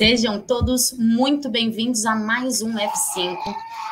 Sejam todos muito bem-vindos a mais um F5.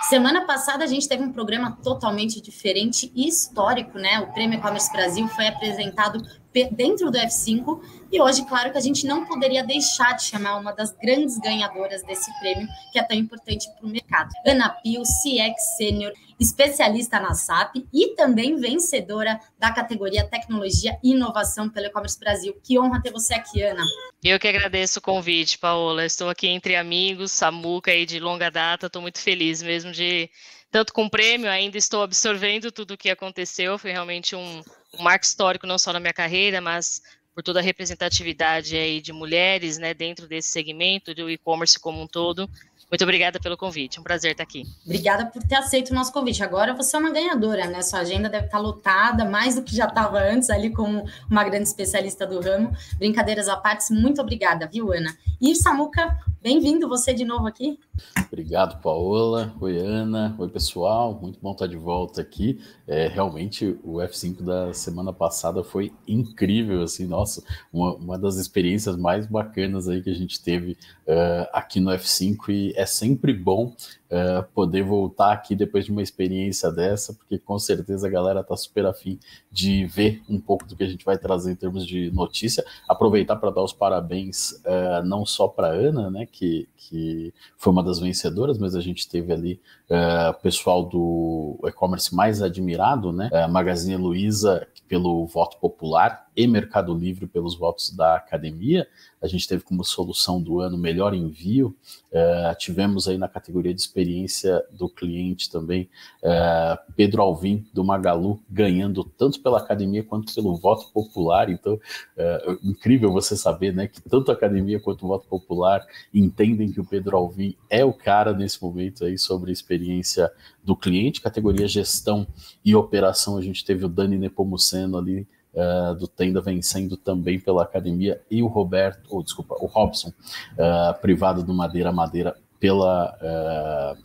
Semana passada a gente teve um programa totalmente diferente e histórico, né? O Prêmio E-Commerce Brasil foi apresentado dentro do F5 e hoje, claro que a gente não poderia deixar de chamar uma das grandes ganhadoras desse prêmio, que é tão importante para o mercado. Ana Pio, CX Sênior, especialista na SAP e também vencedora da categoria Tecnologia e Inovação pelo E-Commerce Brasil. Que honra ter você aqui, Ana. Eu que agradeço o convite, Paola. Estou aqui entre amigos, Samuca aí de longa data, estou muito feliz mesmo de tanto com o prêmio, ainda estou absorvendo tudo o que aconteceu. Foi realmente um, um marco histórico, não só na minha carreira, mas por toda a representatividade aí de mulheres, né, dentro desse segmento, do e-commerce como um todo. Muito obrigada pelo convite, é um prazer estar aqui. Obrigada por ter aceito o nosso convite. Agora você é uma ganhadora, né? Sua agenda deve estar lotada, mais do que já estava antes, ali como uma grande especialista do ramo. Brincadeiras à parte, muito obrigada, viu, Ana? E Samuca, bem-vindo você de novo aqui. Obrigado, Paola. Oi, Ana. Oi, pessoal. Muito bom estar de volta aqui. É, realmente, o F5 da semana passada foi incrível, assim, nossa, uma, uma das experiências mais bacanas aí que a gente teve uh, aqui no F5 e é sempre bom uh, poder voltar aqui depois de uma experiência dessa, porque com certeza a galera está super afim de ver um pouco do que a gente vai trazer em termos de notícia. Aproveitar para dar os parabéns uh, não só para Ana, né, que, que foi uma das vencedoras, mas a gente teve ali uh, o pessoal do e-commerce mais admirado, né, Magazine Luiza pelo voto popular e Mercado Livre pelos votos da academia. A gente teve como solução do ano melhor envio. Uh, tivemos aí na categoria de experiência do cliente também uh, Pedro Alvim do Magalu ganhando tanto pela academia quanto pelo voto popular. Então, uh, incrível você saber, né, que tanto a academia quanto o voto popular entendem que o Pedro Alvim é o cara nesse momento aí sobre a experiência do cliente. Categoria gestão e operação, a gente teve o Dani Nepomuceno ali uh, do Tenda vencendo também pela academia e o Roberto, ou oh, desculpa, o Robson, uh, privado do Madeira Madeira pela,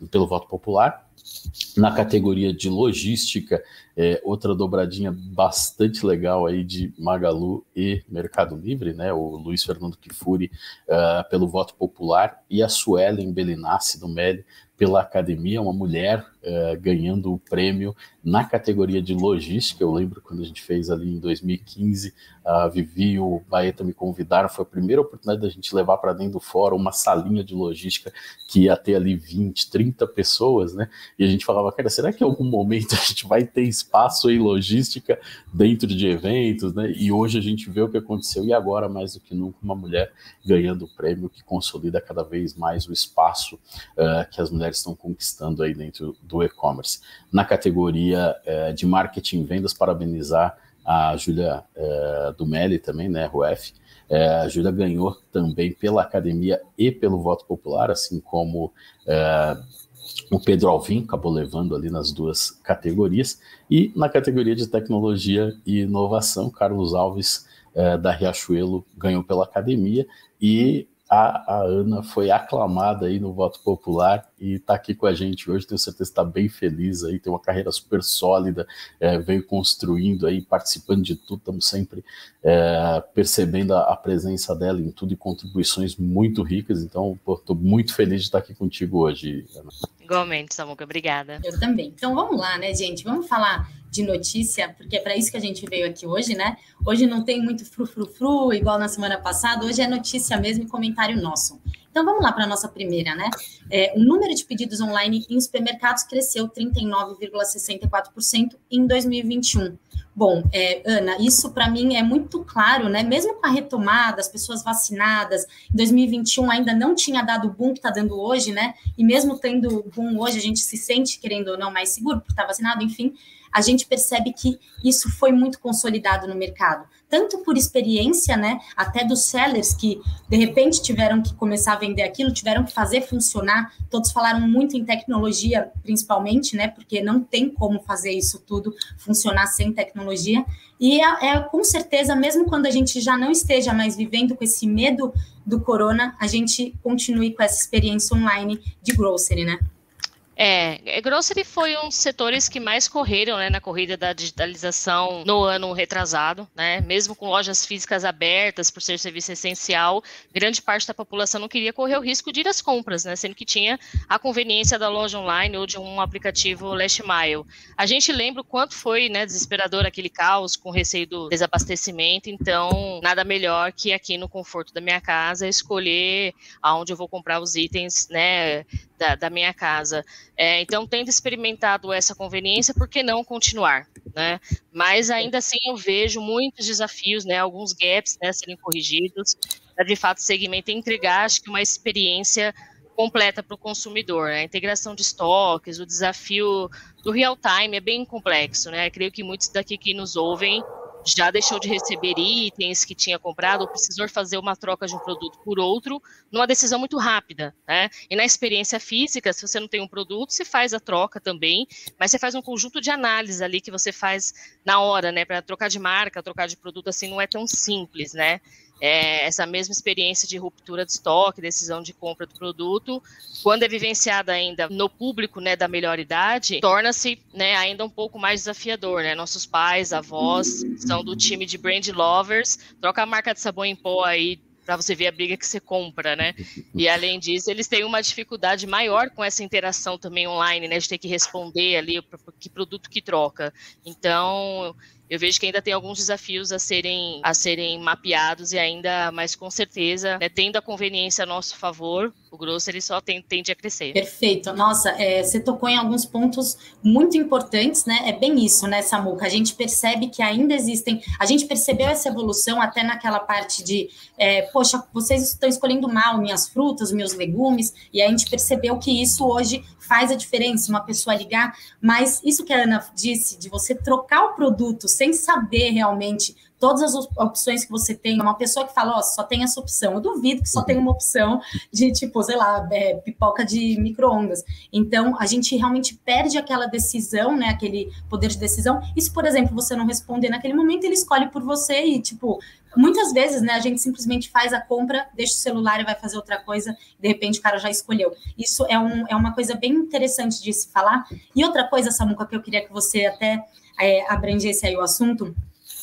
uh, pelo voto popular. Na categoria de logística, é, outra dobradinha bastante legal aí de Magalu e Mercado Livre, né? O Luiz Fernando Kifuri uh, pelo voto popular e a Suelen Belinassi do MED pela academia, uma mulher uh, ganhando o prêmio na categoria de logística. Eu lembro quando a gente fez ali em 2015, a Vivi e o Baeta me convidaram, foi a primeira oportunidade da gente levar para dentro do fórum uma salinha de logística que ia ter ali 20, 30 pessoas, né? E a gente falava, cara, será que em algum momento a gente vai ter espaço em logística dentro de eventos, né? E hoje a gente vê o que aconteceu e agora, mais do que nunca, uma mulher ganhando o prêmio que consolida cada vez mais o espaço uh, que as mulheres estão conquistando aí dentro do e-commerce. Na categoria uh, de marketing e vendas, parabenizar a Júlia uh, Dumelli também, né, RUF, a Júlia ganhou também pela academia e pelo voto popular, assim como o Pedro Alvim acabou levando ali nas duas categorias. E na categoria de tecnologia e inovação, Carlos Alves, eh, da Riachuelo, ganhou pela academia. E a, a, Ana foi aclamada aí no voto popular e está aqui com a gente hoje. Tenho certeza que está bem feliz aí, tem uma carreira super sólida, é, veio construindo aí, participando de tudo. Estamos sempre é, percebendo a, a, presença dela em tudo e contribuições muito ricas. Então, estou muito feliz de estar aqui contigo hoje, Ana. Igualmente, Samuca, obrigada. Eu também. Então vamos lá, né, gente? Vamos falar de notícia, porque é para isso que a gente veio aqui hoje, né? Hoje não tem muito fru-fru-fru, igual na semana passada, hoje é notícia mesmo e comentário nosso. Então vamos lá para a nossa primeira, né? É, o número de pedidos online em supermercados cresceu 39,64% em 2021. Bom, é, Ana, isso para mim é muito claro, né? Mesmo com a retomada, as pessoas vacinadas, em 2021 ainda não tinha dado o boom que está dando hoje, né? E mesmo tendo boom hoje, a gente se sente, querendo ou não, mais seguro por estar tá vacinado, enfim a gente percebe que isso foi muito consolidado no mercado, tanto por experiência, né, até dos sellers que de repente tiveram que começar a vender aquilo, tiveram que fazer funcionar. Todos falaram muito em tecnologia, principalmente, né, porque não tem como fazer isso tudo funcionar sem tecnologia. E é, é com certeza, mesmo quando a gente já não esteja mais vivendo com esse medo do corona, a gente continue com essa experiência online de grocery, né? É, é, grocery foi um dos setores que mais correram né, na corrida da digitalização no ano retrasado, né? Mesmo com lojas físicas abertas por ser serviço essencial, grande parte da população não queria correr o risco de ir às compras, né? Sendo que tinha a conveniência da loja online ou de um aplicativo last mile. A gente lembra o quanto foi né, desesperador aquele caos com receio do desabastecimento, então nada melhor que aqui no conforto da minha casa escolher aonde eu vou comprar os itens, né? da, da minha casa. É, então, tendo experimentado essa conveniência, por que não continuar? Né? Mas ainda assim eu vejo muitos desafios, né, alguns gaps né, serem corrigidos, para de fato o segmento entregar, acho que uma experiência completa para o consumidor. Né? A integração de estoques, o desafio do real time é bem complexo, né? creio que muitos daqui que nos ouvem já deixou de receber itens que tinha comprado ou precisou fazer uma troca de um produto por outro numa decisão muito rápida, né? E na experiência física, se você não tem um produto, você faz a troca também, mas você faz um conjunto de análise ali que você faz na hora, né? Para trocar de marca, trocar de produto assim não é tão simples, né? É, essa mesma experiência de ruptura de estoque, decisão de compra do produto, quando é vivenciada ainda no público né, da melhor idade, torna-se né, ainda um pouco mais desafiador. Né? Nossos pais, avós, são do time de brand lovers, troca a marca de sabão em pó aí para você ver a briga que você compra, né? E além disso, eles têm uma dificuldade maior com essa interação também online, né? De ter que responder ali que produto que troca. Então, eu vejo que ainda tem alguns desafios a serem, a serem mapeados e ainda, mas com certeza, né, tendo a conveniência a nosso favor, o grosso ele só tem, tende a crescer. Perfeito. Nossa, é, você tocou em alguns pontos muito importantes, né? É bem isso, né, Samuca? A gente percebe que ainda existem. A gente percebeu essa evolução até naquela parte de, é, poxa, vocês estão escolhendo mal minhas frutas, meus legumes, e a gente percebeu que isso hoje faz a diferença, uma pessoa ligar, mas isso que a Ana disse, de você trocar o produto sem saber realmente todas as opções que você tem, uma pessoa que fala, ó, oh, só tem essa opção, eu duvido que só tem uma opção de, tipo, sei lá, é, pipoca de micro-ondas. Então, a gente realmente perde aquela decisão, né, aquele poder de decisão, e se, por exemplo, você não responder naquele momento, ele escolhe por você e, tipo, muitas vezes, né, a gente simplesmente faz a compra, deixa o celular e vai fazer outra coisa, de repente o cara já escolheu. Isso é, um, é uma coisa bem interessante de se falar. E outra coisa, Samuca, que eu queria que você até é, abrangesse aí o assunto,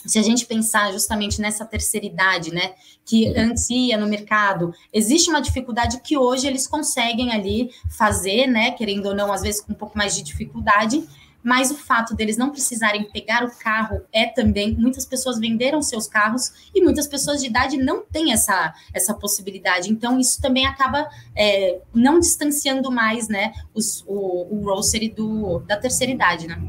se a gente pensar justamente nessa terceira idade, né, que antes ia no mercado, existe uma dificuldade que hoje eles conseguem ali fazer, né, querendo ou não, às vezes com um pouco mais de dificuldade, mas o fato deles não precisarem pegar o carro é também, muitas pessoas venderam seus carros e muitas pessoas de idade não têm essa, essa possibilidade, então isso também acaba é, não distanciando mais, né, os, o, o grocery do, da terceira idade, né.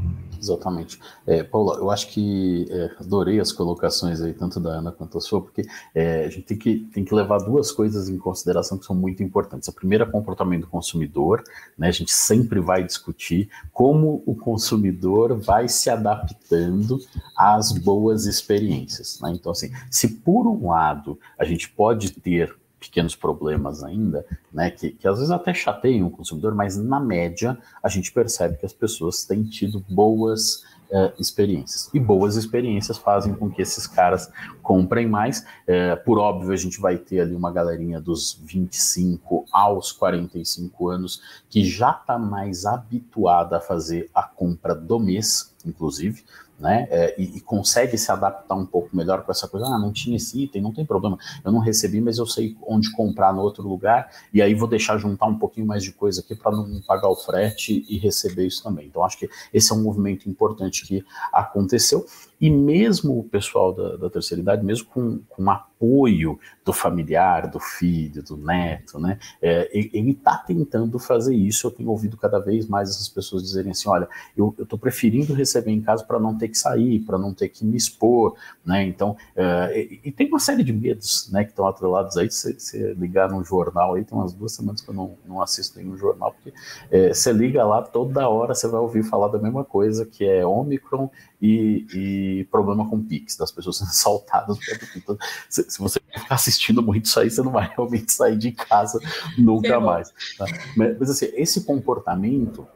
Exatamente. É, Paula, eu acho que é, adorei as colocações aí, tanto da Ana quanto a sua, porque é, a gente tem que, tem que levar duas coisas em consideração que são muito importantes. A primeira é o comportamento do consumidor, né? A gente sempre vai discutir como o consumidor vai se adaptando às boas experiências. Né? Então, assim, se por um lado a gente pode ter pequenos problemas ainda, né, que, que às vezes até chateiam o consumidor, mas na média a gente percebe que as pessoas têm tido boas uh, experiências. E boas experiências fazem com que esses caras comprem mais. Uh, por óbvio, a gente vai ter ali uma galerinha dos 25 aos 45 anos que já está mais habituada a fazer a compra do mês, inclusive né? É, e, e, consegue se adaptar um pouco melhor com essa coisa. Ah, não tinha esse item, não tem problema. Eu não recebi, mas eu sei onde comprar no outro lugar, e aí vou deixar juntar um pouquinho mais de coisa aqui para não pagar o frete e receber isso também. Então, acho que esse é um movimento importante que aconteceu. E mesmo o pessoal da, da terceira idade, mesmo com, com apoio do familiar, do filho, do neto, né? É, ele está tentando fazer isso. Eu tenho ouvido cada vez mais essas pessoas dizerem assim: olha, eu estou preferindo receber em casa para não ter que sair, para não ter que me expor, né? Então, é, e, e, tem uma série de medos, né, que estão atrelados aí. Se você ligar num jornal aí, tem umas duas semanas que eu não, não assisto nenhum jornal, porque é, você liga lá toda hora, você vai ouvir falar da mesma coisa, que é Omicron e, e problema com Pix, das pessoas sendo assaltadas. Então, se, se, você ficar assistindo muito isso aí, você não vai realmente sair de casa nunca mais. Tá? Mas, mas, assim, esse comportamento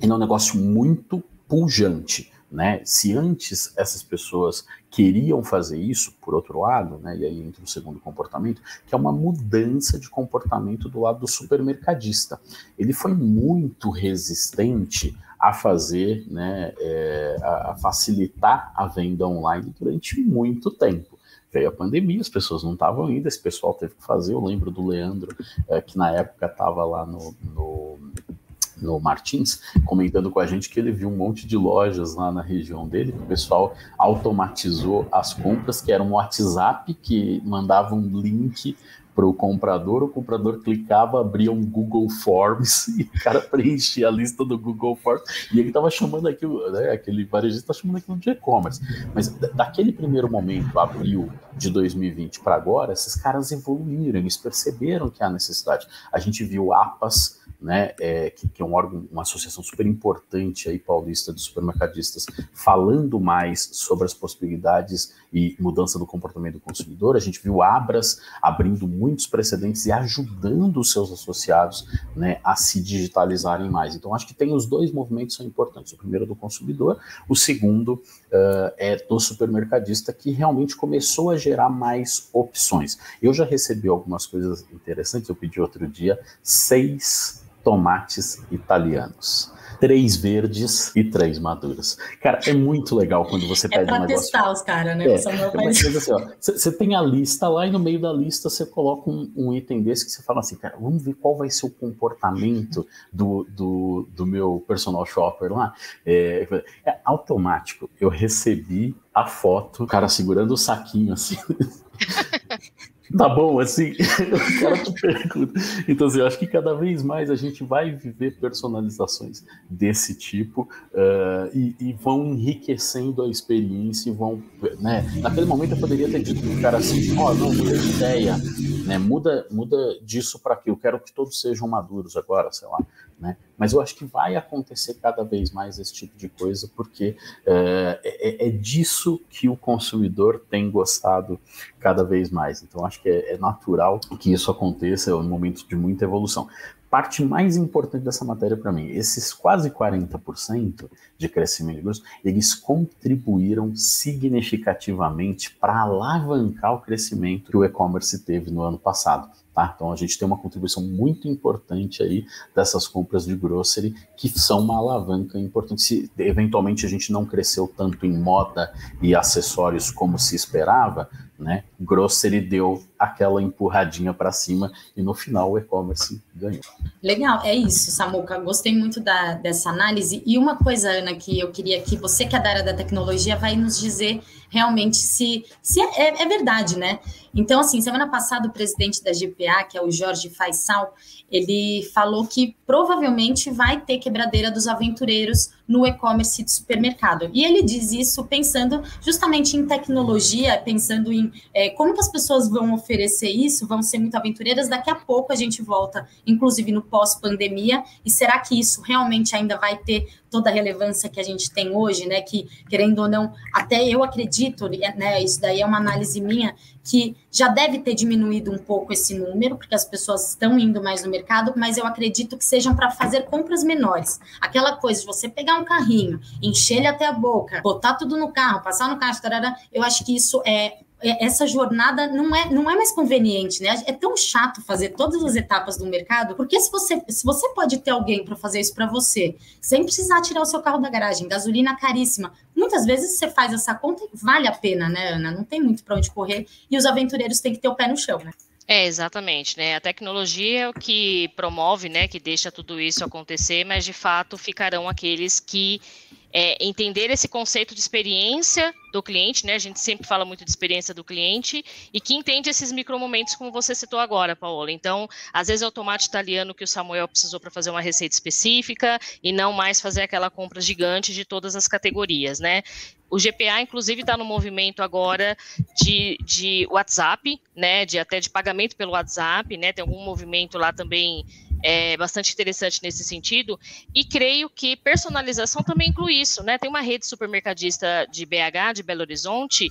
é um negócio muito pujante Né? Se antes essas pessoas queriam fazer isso, por outro lado, né, e aí entra o segundo comportamento, que é uma mudança de comportamento do lado do supermercadista. Ele foi muito resistente a fazer, né, é, a facilitar a venda online durante muito tempo veio a pandemia, as pessoas não estavam indo, esse pessoal teve que fazer. Eu lembro do Leandro, é, que na época estava lá no, no, no, Martins, comentando com a gente que ele viu um monte de lojas lá na região dele, que o pessoal automatizou as compras, que era um WhatsApp que mandava um link para o comprador, o comprador clicava, abria um Google Forms e o cara preenchia a lista do Google Forms e ele estava chamando aquilo, né, aquele varejista está chamando aquilo de e-commerce. Mas daquele primeiro momento, abril de 2020 para agora, esses caras evoluíram, eles perceberam que há necessidade. A gente viu APAS né, é, que, que, é um órgão, uma associação super importante aí paulista de supermercadistas, falando mais sobre as possibilidades e mudança do comportamento do consumidor. A gente viu Abras abrindo muitos precedentes e ajudando os seus associados né, a se digitalizarem mais. Então, acho que tem os dois movimentos são importantes. O primeiro do consumidor, o segundo uh, é do supermercadista, que realmente começou a gerar mais opções. Eu já recebi algumas coisas interessantes, eu pedi outro dia seis tomates italianos. Três verdes e três maduros. Cara, é muito legal quando você é pede um negócio. É pra testar os caras, né? É, assim, você tem a lista lá e no meio da lista você coloca um, um, item desse que você fala assim, cara, vamos ver qual vai ser o comportamento do, do, do meu personal shopper lá. É, é automático. Eu recebi a foto, o cara segurando o saquinho assim. tá bom, assim, o cara te pergunta. Então, assim, eu acho que cada vez mais a gente vai viver personalizações desse tipo uh, e, e, vão enriquecendo a experiência e vão, né? Naquele momento eu poderia ter dito pro cara assim, ó, oh, não, muda de ideia, né? Muda, muda disso para aqui, eu quero que todos sejam maduros agora, sei lá. Né? Mas eu acho que vai acontecer cada vez mais esse tipo de coisa, porque é, é, é disso que o consumidor tem gostado cada vez mais. Então, acho que é, é natural que isso aconteça, é um momento de muita evolução parte mais importante dessa matéria para mim, esses quase 40% de crescimento de grosso, eles contribuíram significativamente para alavancar o crescimento que o e-commerce teve no ano passado. Tá? Então a gente tem uma contribuição muito importante aí dessas compras de grocery que são uma alavanca importante. Se eventualmente a gente não cresceu tanto em moda e acessórios como se esperava, né? Grocery deu aquela empurradinha para cima e no final o e-commerce ganhou. Legal, é isso, Samuca. Gostei muito da, dessa análise. E uma coisa, Ana, que eu queria que você que é da área da tecnologia vai nos dizer realmente se, se é, é, é verdade, né? Então, assim, semana passada o presidente da GPA, que é o Jorge Faisal, ele falou que provavelmente vai ter quebradeira dos aventureiros no e-commerce de supermercado. E ele diz isso pensando justamente em tecnologia, pensando em é, como que as pessoas vão oferecer isso, vão ser muito aventureiras. Daqui a pouco a gente volta, inclusive no pós-pandemia, e será que isso realmente ainda vai ter toda a relevância que a gente tem hoje, né? Que, querendo ou não, até eu acredito, né? Isso daí é uma análise minha, que já deve ter diminuído um pouco esse número, porque as pessoas estão indo mais no mercado, mas eu acredito que sejam para fazer compras menores. Aquela coisa de você pegar um carrinho, encher ele até a boca, botar tudo no carro, passar no caixa, tarara, eu acho que isso é, essa jornada não é, não é mais conveniente, né? É tão chato fazer todas as etapas do mercado, porque se você, se você pode ter alguém para fazer isso para você, sem precisar tirar o seu carro da garagem, gasolina caríssima, muitas vezes você faz essa conta e vale a pena, né, Ana? Não tem muito para onde correr e os aventureiros têm que ter o pé no chão, né? É, exatamente, né? A tecnologia é o que promove, né, que deixa tudo isso acontecer, mas de fato ficarão aqueles que é, entender esse conceito de experiência do cliente, né? A gente sempre fala muito de experiência do cliente e que entende esses micromomentos como você citou agora, Paola. Então, às vezes é o tomate italiano que o Samuel precisou para fazer uma receita específica e não mais fazer aquela compra gigante de todas as categorias, né? O GPA, inclusive, está no movimento agora de, de WhatsApp, né? De até de pagamento pelo WhatsApp, né? Tem algum movimento lá também é bastante interessante nesse sentido, e creio que personalização também inclui isso, né? Tem uma rede supermercadista de BH, de Belo Horizonte,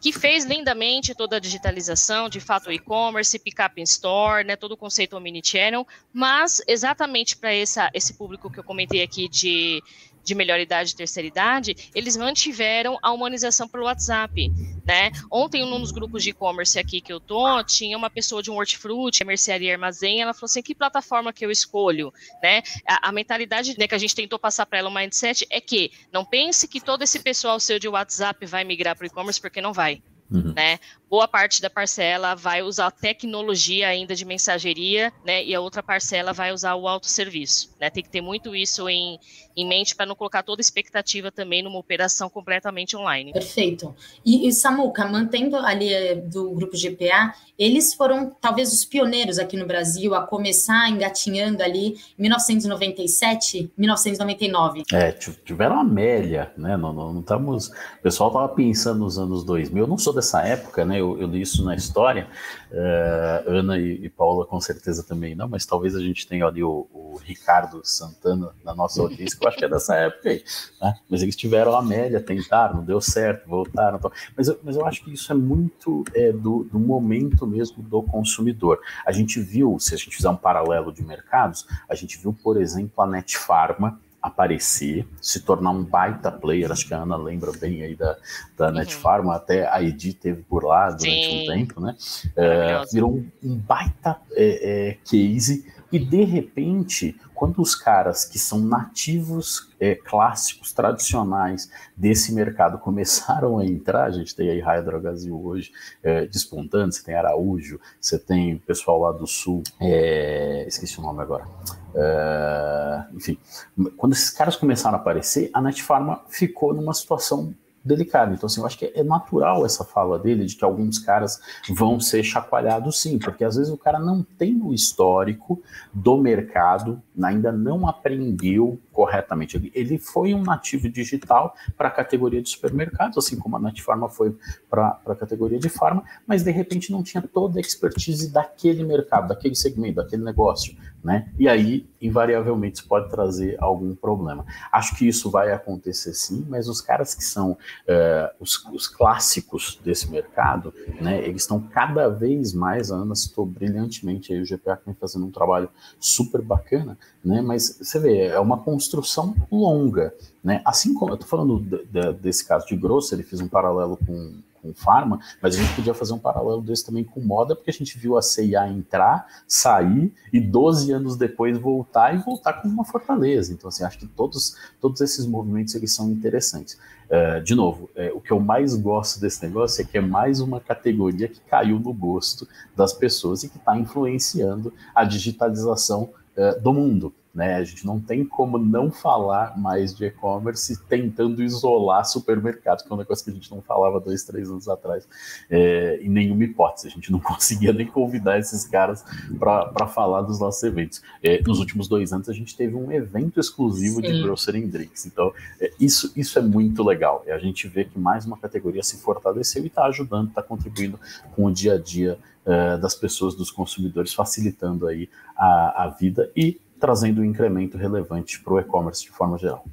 que fez lindamente toda a digitalização, de fato, e-commerce, pick-up in store, né, todo o conceito omnichannel, mas exatamente para esse público que eu comentei aqui de, de melhor idade e terceira idade, eles mantiveram a humanização pelo WhatsApp, né? Ontem, num dos grupos de e-commerce aqui que eu tô, tinha uma pessoa de um hortifruti, mercearia armazém, ela falou assim, que plataforma que eu escolho, né? A, a mentalidade né, que a gente tentou passar para ela, o mindset, é que não pense que todo esse pessoal seu de WhatsApp vai migrar para o e-commerce, porque não vai. Uhum. Né? Boa parte da parcela vai usar tecnologia ainda de mensageria, né? E a outra parcela vai usar o autosserviço. Né? Tem que ter muito isso em, em mente para não colocar toda expectativa também numa operação completamente online. Perfeito. E, e Samuca, mantendo ali eh, do grupo GPA, eles foram talvez os pioneiros aqui no Brasil a começar engatinhando ali em 1997, 1999. É, tiveram a Amélia, né? Não, não, não estamos. O pessoal estava pensando nos anos 2000. Eu não sou dessa época, né? Eu, eu li isso na história. Uh, Ana e, e, Paula com certeza também não, mas talvez a gente tenha ali o, o Ricardo Santana na nossa audiência, que eu acho que é dessa época aí. Né? Mas eles tiveram a Amélia, tentaram, não deu certo, voltaram. Mas, eu, mas eu acho que isso é muito é, do, do momento mesmo do consumidor. A gente viu, se a gente fizer um paralelo de mercados, a gente viu, por exemplo, a Netfarma aparecer, se tornar um baita player, acho que a Ana lembra bem aí da, da uhum. Netfarma, até a Edi teve por lá durante Sim. um tempo, né? É, virou um, um baita é, é, case e de repente, quando os caras que são nativos é, clássicos, tradicionais desse mercado começaram a entrar, a gente tem aí Raia Drogazil hoje é, despontando, você tem Araújo, você tem o pessoal lá do sul, é, esqueci o nome agora. É, enfim, quando esses caras começaram a aparecer, a Netfarma ficou numa situação delicado. Então, assim, eu acho que é natural essa fala dele de que alguns caras vão ser chacoalhados sim, porque às vezes o cara não tem o histórico do mercado, ainda não aprendeu corretamente. Ele foi um nativo digital para a categoria de supermercados, assim como a Netfarma foi para a categoria de farma, mas de repente não tinha toda a expertise daquele mercado, daquele segmento, daquele negócio, né? E aí, invariavelmente, isso pode trazer algum problema. Acho que isso vai acontecer sim, mas os caras que são uh, os, os, clássicos desse mercado, né? Eles estão cada vez mais, a Ana citou brilhantemente aí o GPA que vem fazendo um trabalho super bacana, né? Mas você vê, é uma construção longa, né? Assim como eu estou falando de, de, desse caso de Grosso, ele fez um paralelo com, com Pharma, mas a gente podia fazer um paralelo desse também com moda, porque a gente viu a CIA entrar, sair e 12 anos depois voltar e voltar com uma fortaleza. Então, assim, acho que todos, todos esses movimentos eles são interessantes. Uh, de novo, é, o que eu mais gosto desse negócio é que é mais uma categoria que caiu no gosto das pessoas e que está influenciando a digitalização uh, do mundo. Né? A gente não tem como não falar mais de e-commerce tentando isolar supermercados, que é um negócio que a gente não falava dois, três anos atrás, é, em nenhuma hipótese. A gente não conseguia nem convidar esses caras para falar dos nossos eventos. É, nos últimos dois anos, a gente teve um evento exclusivo Sim. de Grocery Drinks. Então, é, isso, isso é muito legal. E a gente vê que mais uma categoria se fortaleceu e está ajudando, está contribuindo com o dia a dia é, das pessoas, dos consumidores, facilitando aí a, a vida e trazendo um incremento relevante para o e-commerce de forma geral.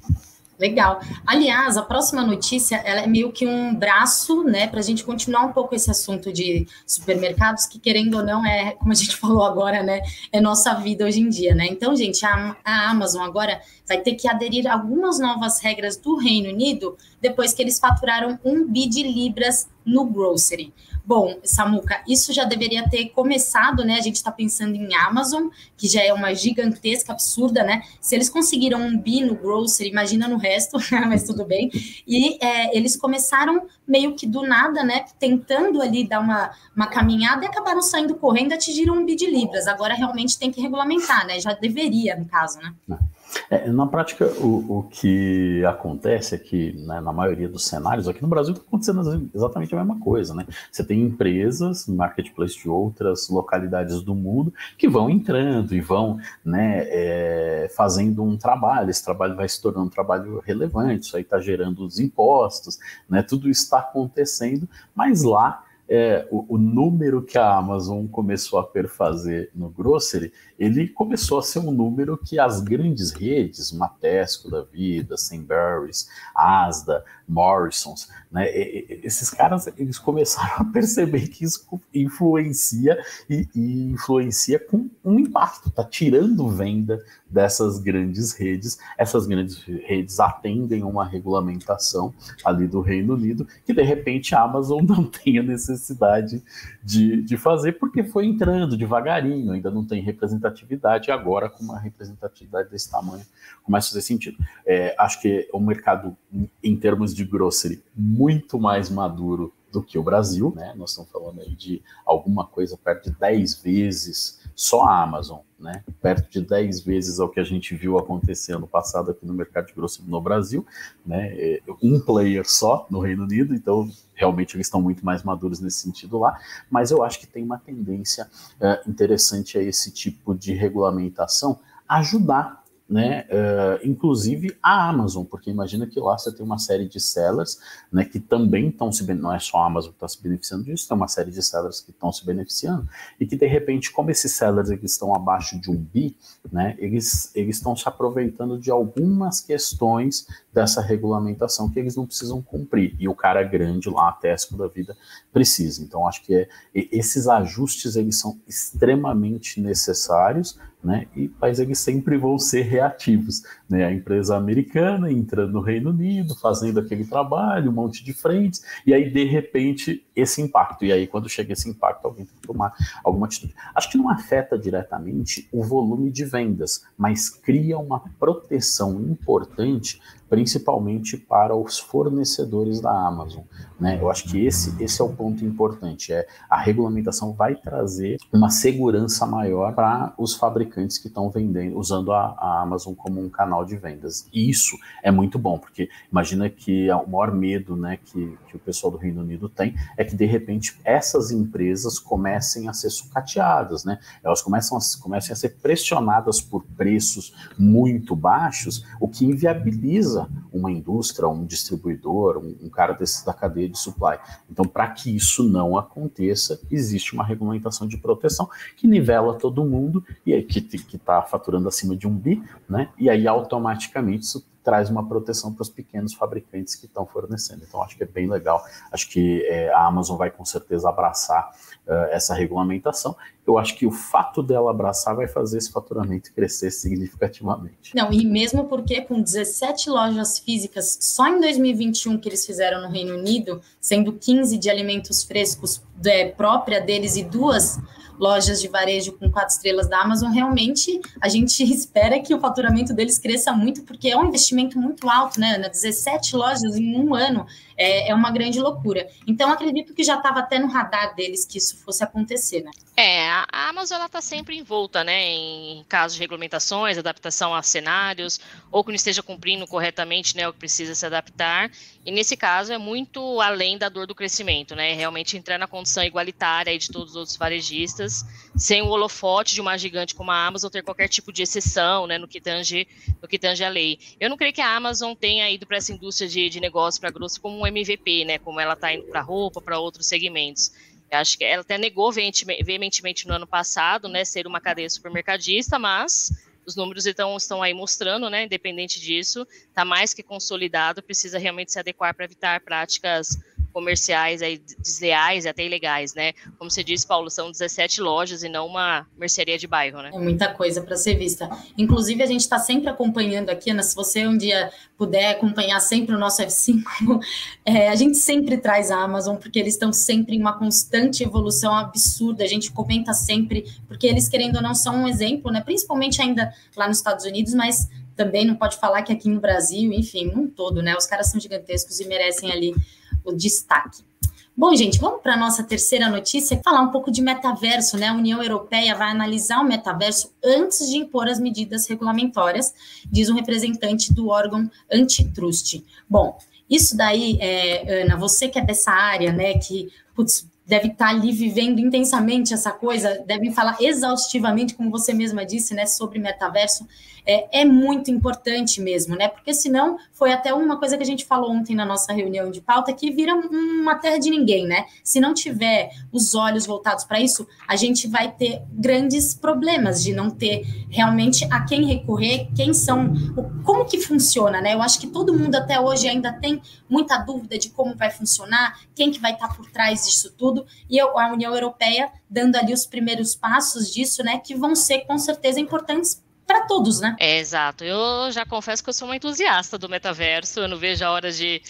Legal. Aliás, a próxima notícia ela é meio que um braço, né, para a gente continuar um pouco esse assunto de supermercados, que querendo ou não é, como a gente falou agora, né, é nossa vida hoje em dia, né? Então, gente, a, a Amazon agora vai ter que aderir a algumas novas regras do Reino Unido depois que eles faturaram um bi de libras no grocery. Bom, Samuca, isso já deveria ter começado, né? A gente está pensando em Amazon, que já é uma gigantesca, absurda, né? Se eles conseguiram um bi no grocery, imagina no resto, mas tudo bem. E é, eles começaram meio que do nada, né? Tentando ali dar uma, uma caminhada e acabaram saindo correndo, atingiram um bi de libras. Agora realmente tem que regulamentar, né? Já deveria, no caso, né? É, na prática, o, o, que acontece é que, né, na maioria dos cenários, aqui no Brasil está acontecendo exatamente a mesma coisa, né? Você tem empresas, marketplace de outras localidades do mundo, que vão entrando e vão né, é, fazendo um trabalho, esse trabalho vai se tornando um trabalho relevante, isso aí está gerando os impostos, né? Tudo está acontecendo, mas lá é, o, o, número que a Amazon começou a perfazer no grocery, ele começou a ser um número que as grandes redes, Matesco da vida, Sainsbury's, Asda, Morrisons, né, esses caras eles começaram a perceber que isso influencia e, e influencia com um impacto, tá tirando venda dessas grandes redes. Essas grandes redes atendem uma regulamentação ali do Reino Unido que de repente a Amazon não tem a necessidade de, de fazer porque foi entrando devagarinho, ainda não tem representatividade. Agora, com uma representatividade desse tamanho, começa a fazer sentido. É, acho que o mercado, em termos de grocery, muito mais maduro do que o Brasil, né? Nós estamos falando aí de alguma coisa perto de 10 vezes só a Amazon, né? Perto de 10 vezes ao que a gente viu acontecer ano passado aqui no mercado de grosso no Brasil, né? É, um player só no Reino Unido, então realmente eles estão muito mais maduros nesse sentido lá, mas eu acho que tem uma tendência é, interessante a esse tipo de regulamentação ajudar né, uh, inclusive a Amazon, porque imagina que lá você tem uma série de sellers, né, que também estão se não é só a Amazon que está se beneficiando disso, tem uma série de sellers que estão se beneficiando e que de repente, como esses sellers eles estão abaixo de um bi, né, eles eles estão se aproveitando de algumas questões dessa regulamentação que eles não precisam cumprir e o cara grande lá, a Tesco da vida, precisa. Então acho que é, esses ajustes eles são extremamente necessários né? E mas eles sempre vão ser reativos, né? A empresa americana entrando no Reino Unido, fazendo aquele trabalho, um monte de frentes, e aí de repente esse impacto. E aí quando chega esse impacto, alguém tem que tomar alguma atitude. Acho que não afeta diretamente o volume de vendas, mas cria uma proteção importante principalmente para os fornecedores da Amazon. Né? Eu acho que esse, esse é o ponto importante. É a regulamentação vai trazer uma segurança maior para os fabricantes que estão vendendo, usando a, a, Amazon como um canal de vendas. E isso é muito bom, porque imagina que o maior medo né, que, que o pessoal do Reino Unido tem é que de repente essas empresas comecem a ser sucateadas, né? Elas começam a, comecem a ser pressionadas por preços muito baixos, o que inviabiliza uma indústria, um distribuidor, um, um cara desses da cadeia de supply. Então, para que isso não aconteça, existe uma regulamentação de proteção que nivela todo mundo e aí, que está faturando acima de um bi, né? E aí automaticamente isso traz uma proteção para os pequenos fabricantes que estão fornecendo. Então, acho que é bem legal. Acho que é, a Amazon vai com certeza abraçar uh, essa regulamentação. Eu acho que o fato dela abraçar vai fazer esse faturamento crescer significativamente. Não, e mesmo porque com 17 lojas físicas só em 2021 que eles fizeram no Reino Unido, sendo 15 de alimentos frescos é, própria deles e duas lojas de varejo com quatro estrelas da Amazon, realmente a gente espera que o faturamento deles cresça muito, porque é um investimento muito alto, né, Ana? 17 lojas em um ano é, é uma grande loucura. Então, acredito que já estava até no radar deles que isso fosse acontecer, né? É, a Amazon está sempre envolta, né, em casos de regulamentações, adaptação a cenários, ou que não esteja cumprindo corretamente, né, o que precisa se adaptar. E nesse caso é muito além da dor do crescimento, né, realmente entrar na condição igualitária de todos os outros varejistas, sem o holofote de uma gigante como a Amazon ter qualquer tipo de exceção, né, no que tange, no que tange a lei. Eu não creio que a Amazon tenha ido para essa indústria de, de negócio para grosso como um MVP, né, como ela está indo para roupa, para outros segmentos. Eu acho que ela até negou veementemente no ano passado, né, ser uma cadeia supermercadista, mas os números então estão aí mostrando, né, independente disso, está mais que consolidado, precisa realmente se adequar para evitar práticas comerciais aí desleais e até ilegais, né? Como você disse, Paulo, são 17 lojas e não uma mercearia de bairro, né? É muita coisa para ser vista. Inclusive, a gente está sempre acompanhando aqui, Ana, se você um dia puder acompanhar sempre o nosso F5, é, a gente sempre traz a Amazon, porque eles estão sempre em uma constante evolução absurda, a gente comenta sempre, porque eles, querendo ou não, são um exemplo, né? Principalmente ainda lá nos Estados Unidos, mas também não pode falar que aqui no Brasil, enfim, num todo, né? Os caras são gigantescos e merecem ali o destaque. Bom, gente, vamos para a nossa terceira notícia, falar um pouco de metaverso, né? A União Europeia vai analisar o metaverso antes de impor as medidas regulamentórias, diz um representante do órgão antitrust. Bom, isso daí, é, Ana, você que é dessa área, né, que putz, deve estar tá ali vivendo intensamente essa coisa, deve falar exaustivamente, como você mesma disse, né, sobre metaverso é, é, muito importante mesmo, né? Porque senão foi até uma coisa que a gente falou ontem na nossa reunião de pauta que vira uma terra de ninguém, né? Se não tiver os olhos voltados para isso, a gente vai ter grandes problemas de não ter realmente a quem recorrer, quem são, como que funciona, né? Eu acho que todo mundo até hoje ainda tem muita dúvida de como vai funcionar, quem que vai estar tá por trás disso tudo, e a União Europeia dando ali os primeiros passos disso, né, que vão ser com certeza importantes para todos, né? É, exato. Eu já confesso que eu sou uma entusiasta do metaverso, eu não vejo a hora de,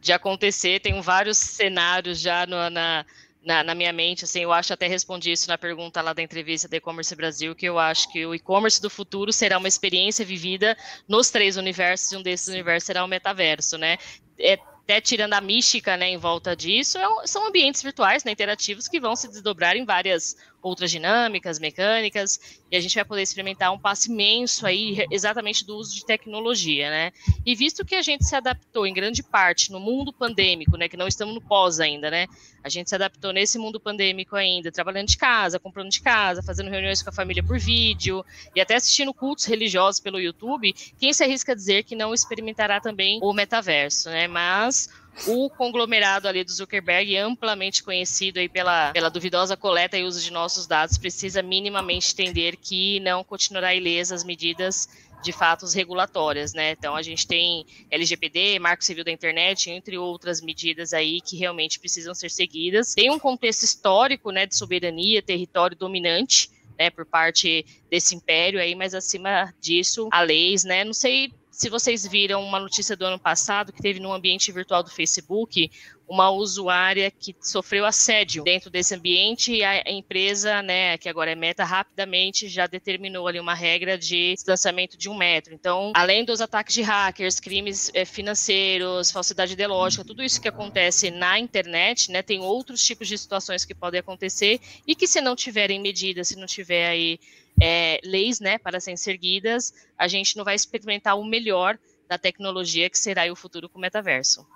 de acontecer. Tenho vários cenários já no, na, na, na, minha mente, assim, eu acho até respondi isso na pergunta lá da entrevista da E-Commerce Brasil, que eu acho que o e-commerce do futuro será uma experiência vivida nos três universos, e um desses universos será o metaverso, né? É, até tirando a mística né, em volta disso, é, são ambientes virtuais, né, interativos, que vão se desdobrar em várias outras dinâmicas, mecânicas, e a gente vai poder experimentar um passo imenso aí exatamente do uso de tecnologia, né? E visto que a gente se adaptou em grande parte no mundo pandêmico, né, que não estamos no pós ainda, né? A gente se adaptou nesse mundo pandêmico ainda, trabalhando de casa, comprando de casa, fazendo reuniões com a família por vídeo e até assistindo cultos religiosos pelo YouTube, quem se arrisca a dizer que não experimentará também o metaverso, né? Mas o conglomerado ali do Zuckerberg, amplamente conhecido aí pela, pela duvidosa coleta e uso de nossos dados, precisa minimamente entender que não continuará ilesa as medidas de fatos regulatórias, né? Então a gente tem LGPD, Marco Civil da Internet, entre outras medidas aí que realmente precisam ser seguidas. Tem um contexto histórico, né, de soberania, território dominante, né, por parte desse império aí, mas acima disso, a leis, né? Não sei se vocês viram uma notícia do ano passado que teve no ambiente virtual do Facebook uma usuária que sofreu assédio dentro desse ambiente e a empresa, né, que agora é Meta, rapidamente já determinou ali uma regra de distanciamento de um metro. Então, além dos ataques de hackers, crimes é, financeiros, falsidade ideológica, tudo isso que acontece na internet, né, tem outros tipos de situações que podem acontecer e que se não tiverem medidas, se não tiver aí é, leis, né, para serem seguidas, a gente não vai experimentar o melhor da tecnologia que será o futuro com o metaverso.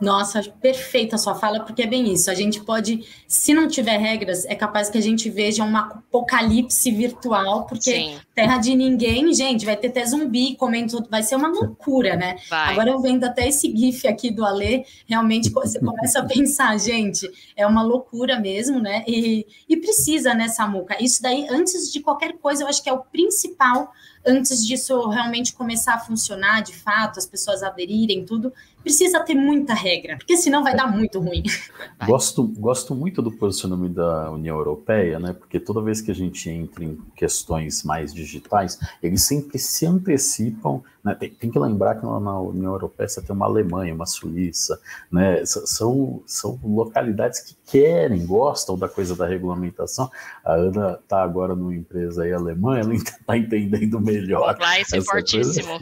Nossa, perfeita a sua fala, porque é bem isso. A gente pode, se não tiver regras, é capaz que a gente veja um apocalipse virtual, porque Sim. terra de ninguém, gente, vai ter até zumbi comendo, vai ser uma loucura, né? Vai. Agora eu vendo até esse GIF aqui do Alê, realmente você começa a pensar, gente, é uma loucura mesmo, né? E, e precisa, né, Samuca? Isso daí, antes de qualquer coisa, eu acho que é o principal antes disso realmente começar a funcionar de fato, as pessoas aderirem, tudo, precisa ter muita regra, porque senão vai dar muito ruim. Gosto, gosto muito do posicionamento da União Europeia, né? Porque toda vez que a gente entra em questões mais digitais, eles sempre se antecipam. Né? Tem, tem, que lembrar que na União Europeia você tem uma Alemanha, uma Suíça, né? São, são localidades que querem, gostam da coisa da regulamentação. A Ana está agora numa empresa aí alemã, ela está entendendo melhor. Compliance é fortíssimo.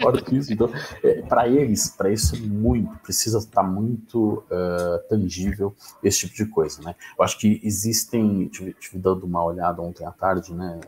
fortíssimo. Então, é, para eles, para isso muito, precisa estar muito uh, tangível esse tipo de coisa, né? Eu acho que existem, tive, tive dando uma olhada ontem à tarde, né?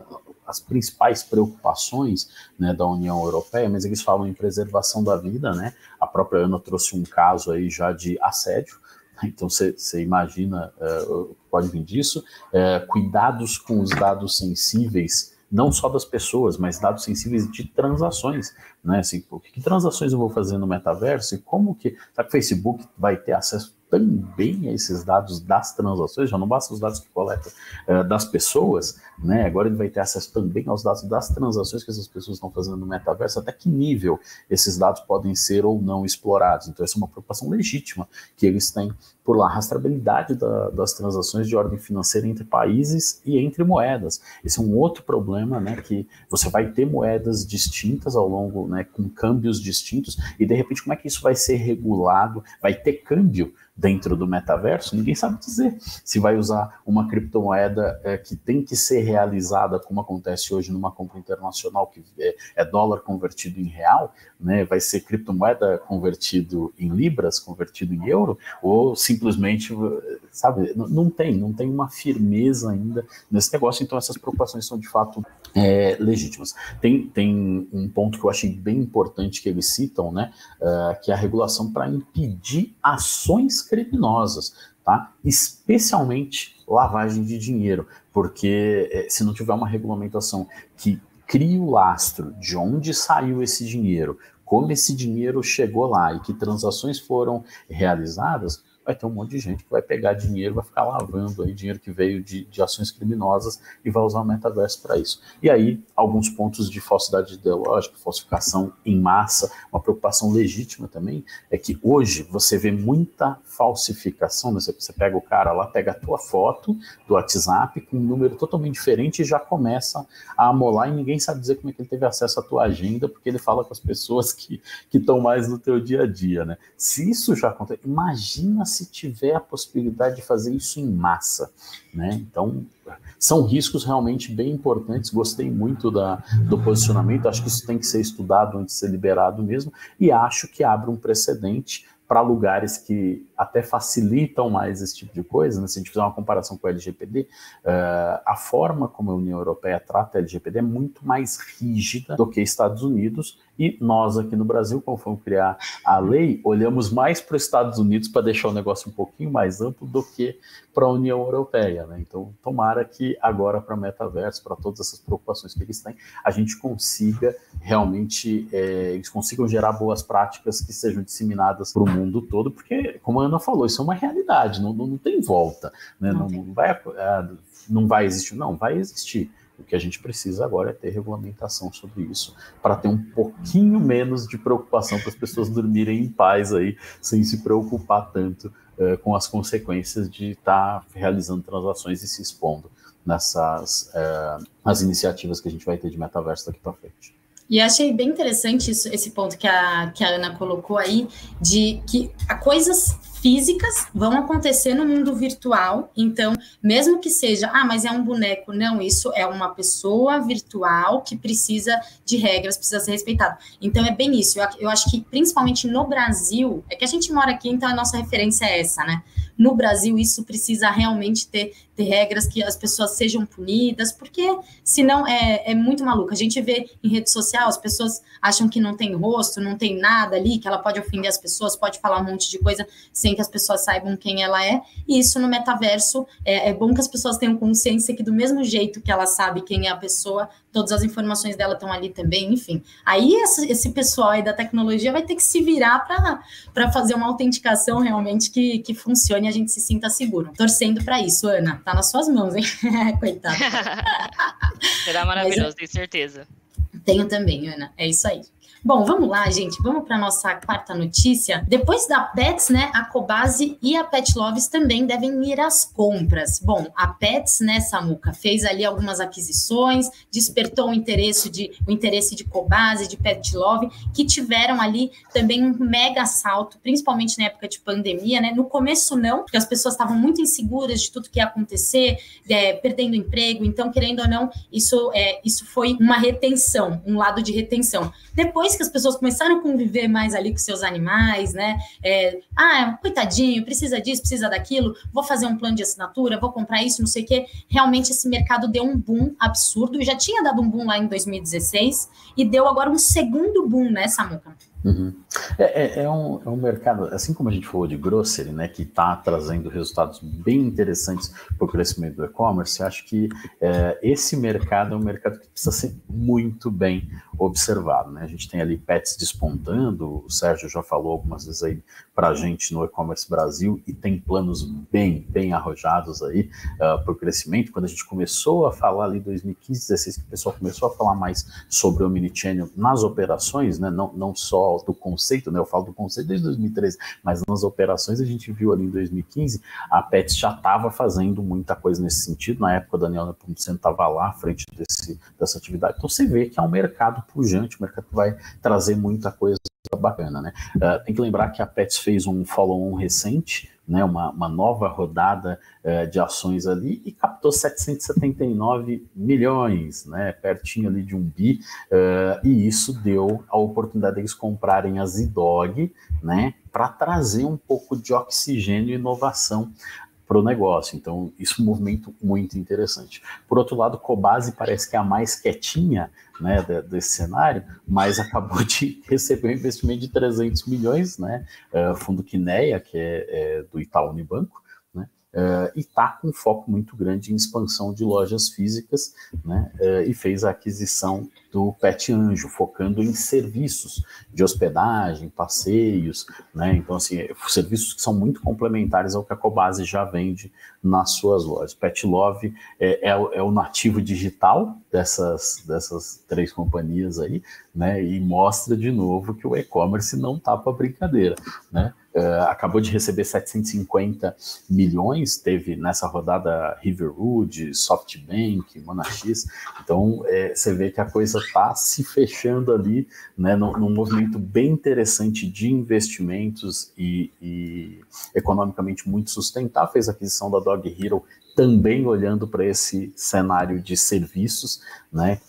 As principais preocupações né, da União Europeia, mas eles falam em preservação da vida, né? A própria Ana trouxe um caso aí já de assédio, então você imagina, uh, pode vir disso, uh, cuidados com os dados sensíveis, não só das pessoas, mas dados sensíveis de transações, né? Assim, que transações eu vou fazer no metaverso e como que, sabe, o Facebook vai ter acesso também a esses dados das transações, já não basta os dados que coleta uh, das pessoas, né? Agora ele vai ter acesso também aos dados das transações que essas pessoas estão fazendo no metaverso, até que nível esses dados podem ser ou não explorados. Então, essa é uma preocupação legítima que eles têm por lá, rastreabilidade da, das transações de ordem financeira entre países e entre moedas. Esse é um outro problema, né? Que você vai ter moedas distintas ao longo, né? Com câmbios distintos, e de repente, como é que isso vai ser regulado? Vai ter câmbio dentro do metaverso, ninguém sabe dizer se vai usar uma criptomoeda é, que tem que ser realizada, como acontece hoje numa compra internacional, que é, é, dólar convertido em real, né, vai ser criptomoeda convertido em libras, convertido em euro, ou simplesmente, sabe, não tem, não tem uma firmeza ainda nesse negócio, então essas preocupações são de fato é, legítimas. Tem, tem um ponto que eu achei bem importante que eles citam, né, uh, que é a regulação para impedir ações criminosas, tá? especialmente lavagem de dinheiro, porque é, se não tiver uma regulamentação que crie o lastro de onde saiu esse dinheiro, como esse dinheiro chegou lá e que transações foram realizadas, vai ter um monte de gente que vai pegar dinheiro, vai ficar lavando aí dinheiro que veio de, de ações criminosas e vai usar o metaverso para isso. E aí, alguns pontos de falsidade ideológica, falsificação em massa, uma preocupação legítima também, é que hoje você vê muita falsificação, né? você, pega o cara lá, pega a tua foto do WhatsApp com um número totalmente diferente e já começa a amolar e ninguém sabe dizer como é que ele teve acesso à tua agenda, porque ele fala com as pessoas que estão mais no teu dia a dia, né? Se isso já acontece, imagina se tiver a possibilidade de fazer isso em massa, né? Então, são riscos realmente bem importantes. Gostei muito da, do posicionamento. Acho que isso tem que ser estudado antes de ser liberado mesmo. E acho que abre um precedente para lugares que até facilitam mais esse tipo de coisa, né? se a gente fizer uma comparação com o LGPD, uh, eh, a forma como a União Europeia trata a LGPD é muito mais rígida do que Estados Unidos, e nós aqui no Brasil, como fomos criar a lei, olhamos mais para os Estados Unidos para deixar o negócio um pouquinho mais amplo do que para a União Europeia. Né? Então, tomara que agora para metaverso, para todas essas preocupações que eles têm, a gente consiga realmente, é, eles consigam gerar boas práticas que sejam disseminadas para o mundo todo, porque, como a Ana falou, isso é uma realidade, não, não, não tem volta. Né? Não, não, vai, é, não vai existir, não, vai existir o que a gente precisa agora é ter regulamentação sobre isso, para ter um pouquinho menos de preocupação para as pessoas dormirem em paz aí, sem se preocupar tanto uh, com as consequências de estar tá realizando transações e se expondo nessas uh, as iniciativas que a gente vai ter de metaverso daqui para frente. E achei bem interessante isso, esse ponto que a, que a Ana colocou aí, de que coisas físicas vão acontecer no mundo virtual. Então, mesmo que seja, ah, mas é um boneco, não, isso é uma pessoa virtual que precisa de regras, precisa ser respeitado. Então, é bem isso. Eu, eu acho que, principalmente no Brasil, é que a gente mora aqui, então a nossa referência é essa, né? No Brasil, isso precisa realmente ter, ter regras que as pessoas sejam punidas, porque senão é, é muito maluco. A gente vê em rede social, as pessoas acham que não tem rosto, não tem nada ali, que ela pode ofender as pessoas, pode falar um monte de coisa sem que as pessoas saibam quem ela é. E isso no metaverso é, é bom que as pessoas tenham consciência que, do mesmo jeito que ela sabe quem é a pessoa, todas as informações dela estão ali também, enfim. Aí esse, esse pessoal aí da tecnologia vai ter que se virar para fazer uma autenticação realmente que, que funcione e a gente se sinta seguro. Torcendo para isso, Ana. Tá nas suas mãos, hein? Coitada. Será maravilhoso, Mas, tenho certeza. Tenho também, Ana. É isso aí. Bom, vamos lá, gente. Vamos para nossa quarta notícia. Depois da Pets, né, a Cobase e a Pet Loves também devem ir às compras. Bom, a Pets, né, Samuca, fez ali algumas aquisições, despertou o interesse de o interesse de Cobase, de Pet Love, que tiveram ali também um mega salto, principalmente na época de pandemia, né? No começo não, porque as pessoas estavam muito inseguras de tudo que ia acontecer, é, perdendo emprego. Então, querendo ou não, isso é, isso foi uma retenção, um lado de retenção. Depois que as pessoas começaram a conviver mais ali com seus animais, né? É, ah, coitadinho, precisa disso, precisa daquilo, vou fazer um plano de assinatura, vou comprar isso, não sei o quê. Realmente esse mercado deu um boom absurdo, já tinha dado um boom lá em 2016 e deu agora um segundo boom, né, Samuca? Uhum. É, é, é, um, é um mercado, assim como a gente falou de grocery, né, que está trazendo resultados bem interessantes para o crescimento do e-commerce, acho que é, esse mercado é um mercado que precisa ser muito bem observado. Né? A gente tem ali pets despontando, o Sérgio já falou algumas vezes aí para a gente no e-commerce Brasil e tem planos bem, bem arrojados aí uh, ah, para o crescimento. Quando a gente começou a falar ali em 2015, 2016, que o pessoal começou a falar mais sobre o omnichannel nas operações, né, não, não só do conceito, né? Eu falo do conceito desde 2013, mas nas operações a gente viu ali em 2015, a Pets já estava fazendo muita coisa nesse sentido. Na época, o Daniel Nepomuceno estava lá à frente desse, dessa atividade. Então você vê que é um mercado pujante, um mercado que vai trazer muita coisa bacana, né? Uh, tem que lembrar que a Pets fez um follow-on recente, né, uma, uma nova rodada uh, de ações ali e captou 779 milhões, né, pertinho ali de um bi, uh, e isso deu a oportunidade deles comprarem a Zidog, né, para trazer um pouco de oxigênio e inovação para o negócio. Então, isso é um movimento muito interessante. Por outro lado, Cobase parece que é a mais quietinha né, desse cenário, mas acabou de receber um investimento de 300 milhões, né, uh, fundo Quineia, que é, é do Itaú Unibanco, né, uh, e está com um foco muito grande em expansão de lojas físicas, né, uh, e fez a aquisição do Pet Anjo, focando em serviços de hospedagem, passeios, né? Então, assim, serviços que são muito complementares ao que a Cobase já vende nas suas lojas. Pet Love é, é, é o nativo digital dessas, dessas três companhias aí, né? E mostra de novo que o e-commerce não tá para brincadeira, né? Uh, acabou de receber 750 milhões, teve nessa rodada Riverwood, SoftBank, Monax, então é, você vê que a coisa está se fechando ali, né, num, num, movimento bem interessante de investimentos e, e economicamente muito sustentável, fez a aquisição da Dog Hero também olhando para esse cenário de serviços, né,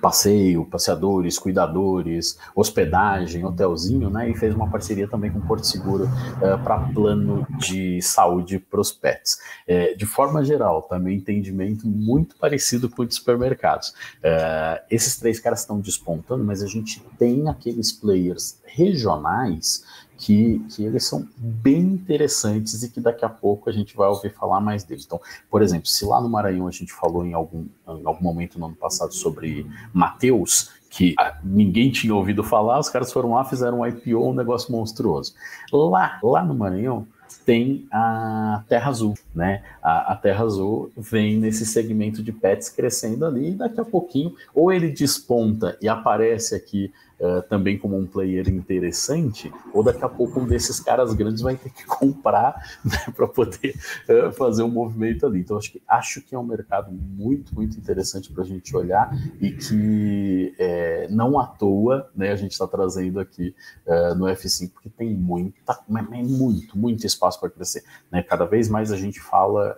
passeio, passeadores, cuidadores, hospedagem, hotelzinho, né? E fez uma parceria também com o Porto Seguro uh, eh, para plano de saúde para os pets. É, de forma geral, também tá? entendimento muito parecido com o de supermercados. Uh, esses três caras estão despontando, mas a gente tem aqueles players regionais que, que eles são bem interessantes e que daqui a pouco a gente vai ouvir falar mais deles. Então, por exemplo, se lá no Maranhão a gente falou em algum, em algum momento no ano passado sobre Mateus, que ah, ninguém tinha ouvido falar, os caras foram lá, fizeram um IPO, um negócio monstruoso. Lá, lá no Maranhão, tem a Terra Azul, né? A, a, Terra Azul vem nesse segmento de pets crescendo ali, e daqui a pouquinho, ou ele desponta e aparece aqui uh, também como um player interessante, ou daqui a pouco um desses caras grandes vai ter que comprar né, para poder uh, fazer um movimento ali. Então, acho que, acho que é um mercado muito, muito interessante para a gente olhar e que é, não à toa né, a gente está trazendo aqui uh, no F5, porque tem muita, muito, muito espaço para crescer. Né? Cada vez mais a gente fala,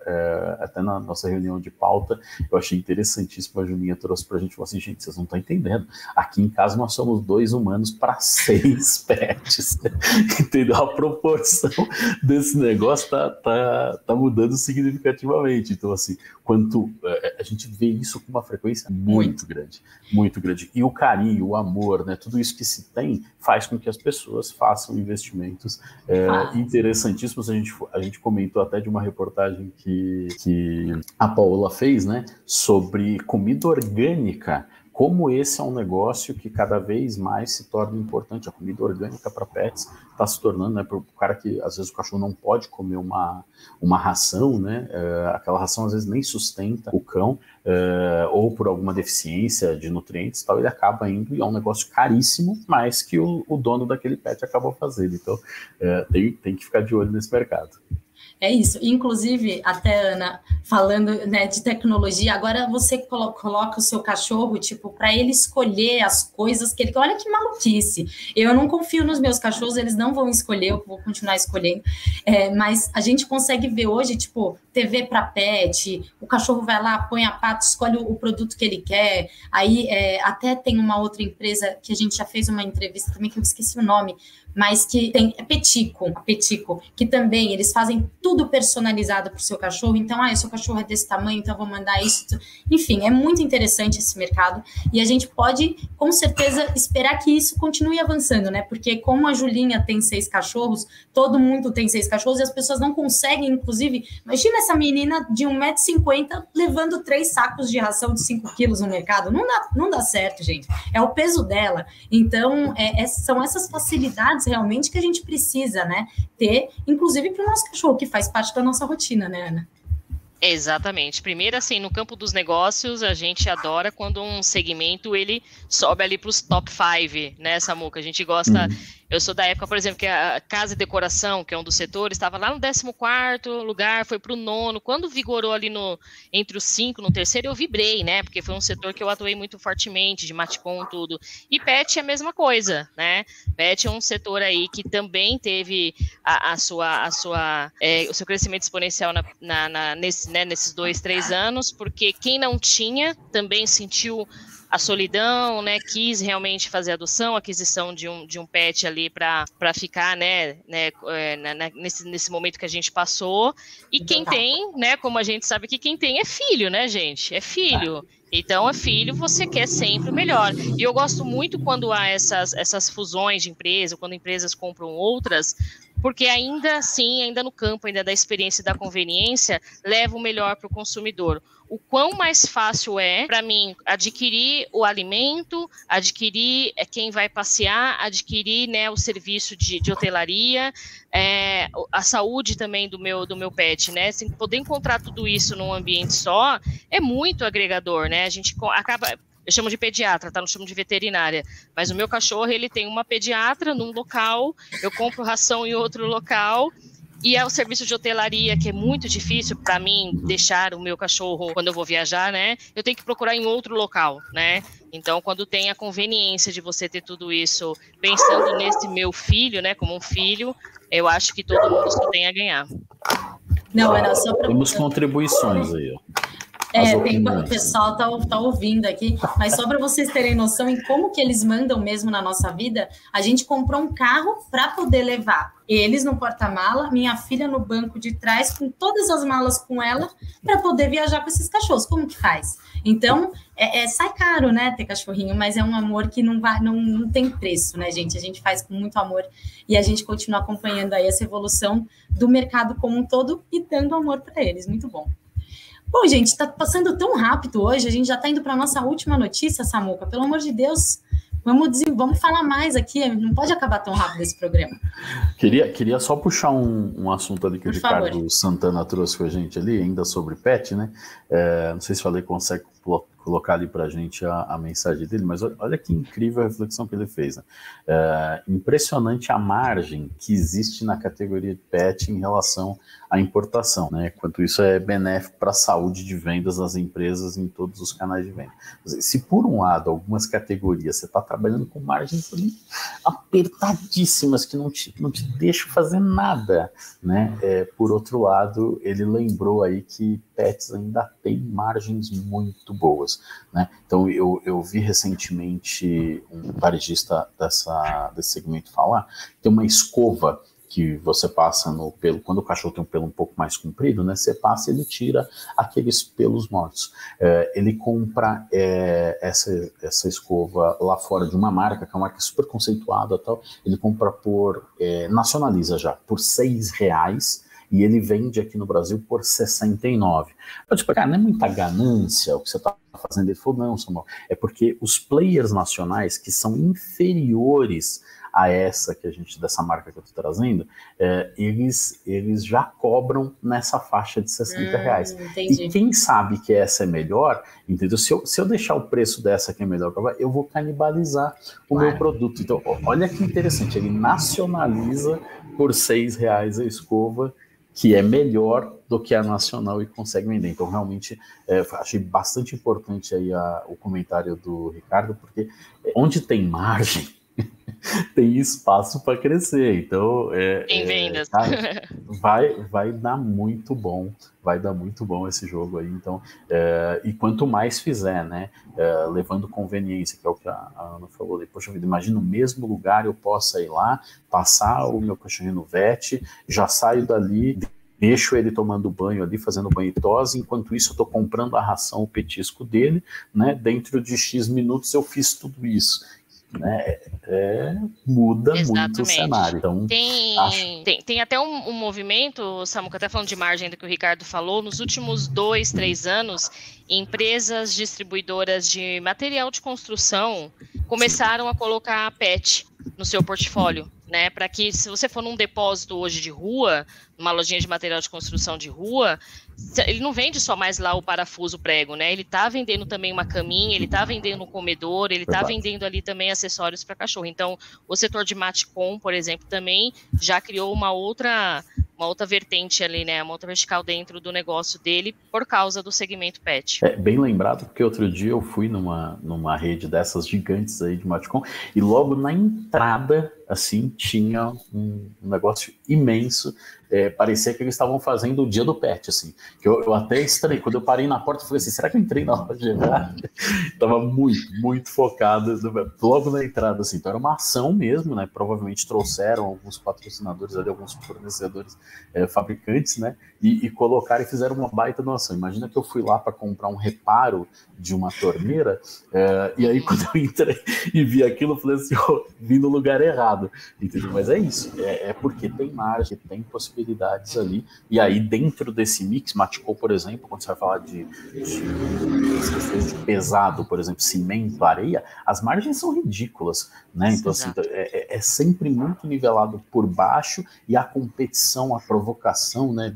até na nossa reunião de pauta, eu achei interessantíssimo, a Julinha trouxe para a gente, falou assim, gente, vocês não estão entendendo, aqui em casa nós somos dois humanos para seis pets. Entendeu? A proporção desse negócio tá, tá, tá mudando significativamente. Então, assim, quanto é, a gente vê isso com uma frequência muito grande, muito grande. E o carinho, o amor, né? Tudo isso que se tem faz com que as pessoas façam investimentos é, ah. interessantíssimos. A gente, a gente comentou até de uma reportagem que, que a Paola fez, né? Sobre comida orgânica como esse é um negócio que cada vez mais se torna importante. A comida orgânica para pets está se tornando, né, para o cara que às vezes o cachorro não pode comer uma, uma ração, né, é, aquela ração às vezes nem sustenta o cão, é, ou por alguma deficiência de nutrientes tal, ele acaba indo e é um negócio caríssimo, mas que o, o dono daquele pet acabou fazendo. Então é, tem, tem que ficar de olho nesse mercado. É isso. Inclusive, até Ana, falando né, de tecnologia, agora você colo coloca o seu cachorro, tipo, para ele escolher as coisas que ele. Olha que maluquice. Eu não confio nos meus cachorros, eles não vão escolher, eu vou continuar escolhendo. É, mas a gente consegue ver hoje, tipo, TV para pet, o cachorro vai lá, põe a pata, escolhe o, produto que ele quer. Aí é, até tem uma outra empresa que a gente já fez uma entrevista também, que eu esqueci o nome, mas que tem é Petico, Petico, que também eles fazem tudo personalizado para o seu cachorro. Então, ah, seu cachorro é desse tamanho, então vou mandar isso. Enfim, é muito interessante esse mercado e a gente pode, com certeza, esperar que isso continue avançando, né? Porque como a Julinha tem seis cachorros, todo mundo tem seis cachorros e as pessoas não conseguem, inclusive, imagina essa menina de 1,50m levando três sacos de ração de 5 quilos no mercado. Não dá, não dá certo, gente. É o peso dela. Então, é, é, são essas facilidades realmente que a gente precisa, né? Ter, inclusive para o nosso cachorro, que faz parte da nossa rotina, né, Ana? Exatamente. Primeiro, assim, no campo dos negócios, a gente adora quando um segmento ele sobe ali para os top 5, né, Samuca? A gente gosta. Uhum. Eu sou da época, por exemplo, que a casa e decoração, que é um dos setores, estava lá no 14 lugar, foi para o nono. Quando vigorou ali no entre os cinco, no terceiro, eu vibrei, né? Porque foi um setor que eu atuei muito fortemente, de matcom, tudo. E pet é a mesma coisa, né? Pet é um setor aí que também teve a, a sua, a sua, é, o seu crescimento exponencial na, na, na nesse, né, nesses dois, três anos, porque quem não tinha também sentiu a solidão, né? Quis realmente fazer adoção, aquisição de um, de um pet ali para ficar, né, né, é, né, nesse, nesse momento que a gente passou. E quem tem, né, como a gente sabe que quem tem é filho, né, gente? É filho. Então, é filho, você quer sempre o melhor. E eu gosto muito quando há essas, essas fusões de empresa, quando empresas compram outras, porque ainda assim, ainda no campo, ainda da experiência e da conveniência, leva o melhor para o consumidor o quão mais fácil é para mim adquirir o alimento, adquirir é, quem vai passear, adquirir né, o serviço de, de hotelaria, é, a saúde também do meu do meu pet, né? Assim, poder encontrar tudo isso num ambiente só é muito agregador, né? A gente acaba eu chamo de pediatra, tá? Não chamo de veterinária. Mas o meu cachorro, ele tem uma pediatra num local, eu compro ração em outro local, e é o serviço de hotelaria, que é muito difícil para mim deixar o meu cachorro quando eu vou viajar, né? Eu tenho que procurar em outro local, né? Então, quando tem a conveniência de você ter tudo isso, pensando nesse meu filho, né, como um filho, eu acho que todo mundo só tem a ganhar. Não, era só para. Temos contribuições aí, ó. É, tem, o pessoal tá, tá ouvindo aqui, mas só para vocês terem noção em como que eles mandam mesmo na nossa vida, a gente comprou um carro para poder levar eles no porta-mala, minha filha no banco de trás, com todas as malas com ela, para poder viajar com esses cachorros. Como que faz? Então, é, é, sai caro, né, ter cachorrinho, mas é um amor que não, vai, não, não tem preço, né, gente? A gente faz com muito amor e a gente continua acompanhando aí essa evolução do mercado como um todo e dando amor para eles. Muito bom. Bom, gente, está passando tão rápido hoje, a gente já está indo para a nossa última notícia, Samuca. Pelo amor de Deus, vamos, vamos falar mais aqui, não pode acabar tão rápido esse programa. Queria, queria só puxar um, um assunto ali que Por o Ricardo favor. Santana trouxe com a gente ali, ainda sobre pet, né? É, não sei se falei, consegue colocar ali para a gente a, mensagem dele, mas olha, que incrível a reflexão que ele fez. Né? É, impressionante a margem que existe na categoria de pet em relação à importação, né? Quanto isso é benéfico para a saúde de vendas das empresas em todos os canais de venda. Se por um lado algumas categorias você está trabalhando com margens apertadíssimas que não te, não te deixam fazer nada, né? É, por outro lado, ele lembrou aí que pets ainda tem margens muito boas. Né? Então, eu, eu vi recentemente um varejista dessa, desse segmento falar, tem uma escova que você passa no pelo, quando o cachorro tem um pelo um pouco mais comprido, né, você passa e ele tira aqueles pelos mortos. É, ele compra é, essa, essa escova lá fora de uma marca, que é uma marca super conceituada tal, ele compra por, é, nacionaliza já, por seis reais, e ele vende aqui no Brasil por 69. Eu tipo, cara, não é muita ganância o que você está fazendo? Ele falou, não, Samuel, é porque os players nacionais que são inferiores a essa que a gente, dessa marca que eu estou trazendo, é, eles, eles já cobram nessa faixa de 60 hum, reais. Entendi. E quem sabe que essa é melhor, entendeu? Se eu, se eu deixar o preço dessa que é melhor, eu vou canibalizar o claro. meu produto. Então, olha que interessante, ele nacionaliza por 6 reais a escova que é melhor do que a nacional e consegue vender. Então, realmente, é, achei bastante importante aí a, o comentário do Ricardo, porque onde tem margem, tem espaço para crescer. Então, é, é, vendas. Vai, vai dar muito bom, vai dar muito bom esse jogo aí. Então, é, e quanto mais fizer, né, é, levando conveniência, que é o que a, a Ana falou, poxa vida, imagina no mesmo lugar eu possa ir lá, passar o meu cachorrinho no vet, já saio dali deixo ele tomando banho ali, fazendo banho e tosse, enquanto isso eu estou comprando a ração, o petisco dele, né? Dentro de X minutos eu fiz tudo isso né, é, muda Exatamente. muito o cenário. Então, tem, acho... tem, tem até um, um movimento, Samuca, até falando de margem do que o Ricardo falou, nos últimos dois, três anos, empresas distribuidoras de material de construção começaram a colocar PET no seu portfólio né? Para que se você for num depósito hoje de rua, numa lojinha de material de construção de rua, ele não vende só mais lá o parafuso prego, né? Ele está vendendo também uma caminha, ele está vendendo um comedor, ele está vendendo ali também acessórios para cachorro. Então, o setor de matcom, por exemplo, também já criou uma outra uma outra vertente ali, né? Uma outra vertical dentro do negócio dele por causa do segmento pet. É bem lembrado, porque outro dia eu fui numa, numa rede dessas gigantes aí de Matcom e logo na entrada, assim, tinha um negócio imenso é, parecia que eles estavam fazendo o dia do pet, assim. Que eu, eu até estranhei. Quando eu parei na porta, eu falei assim: será que eu entrei na loja errada? Tava muito, muito focado logo na entrada, assim. Então era uma ação mesmo, né? Provavelmente trouxeram alguns patrocinadores ali, alguns fornecedores é, fabricantes, né? E, e, colocaram e fizeram uma baita doação. Imagina que eu fui lá para comprar um reparo de uma torneira, é, e aí quando eu entrei e vi aquilo, eu falei assim: oh, vim no lugar errado entendeu? Mas é isso, é, é porque tem margem, tem possibilidades ali, e aí dentro desse mix, Maticou, por exemplo, quando você vai falar de, de, de pesado, por exemplo, cimento, areia, as margens são ridículas, né? Então, assim, é, é, é sempre muito nivelado por baixo e a competição, a provocação, né,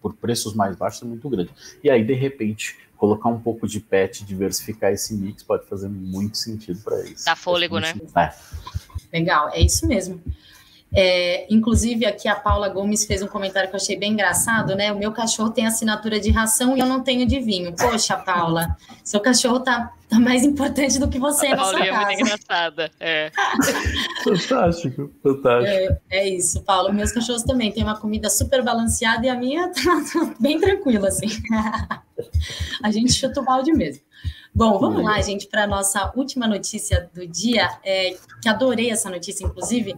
por preços mais baixos é muito grande. E aí, de repente, colocar um pouco de pet, diversificar esse mix pode fazer muito sentido para isso. Dá fôlego, né? É. Legal, é isso mesmo. É, inclusive, aqui a Paula Gomes fez um comentário que eu achei bem engraçado, né? O meu cachorro tem assinatura de ração e eu não tenho de vinho. Poxa, Paula, seu cachorro tá, tá mais importante do que você a na sua casa. é muito engraçada, é. fantástico, fantástico. É, é, isso, Paula. Meus cachorros também têm uma comida super balanceada e a minha tá bem tranquila, assim. a gente chuta o balde mesmo. Bom, vamos lá, gente, para a nossa última notícia do dia, é, que adorei essa notícia, inclusive.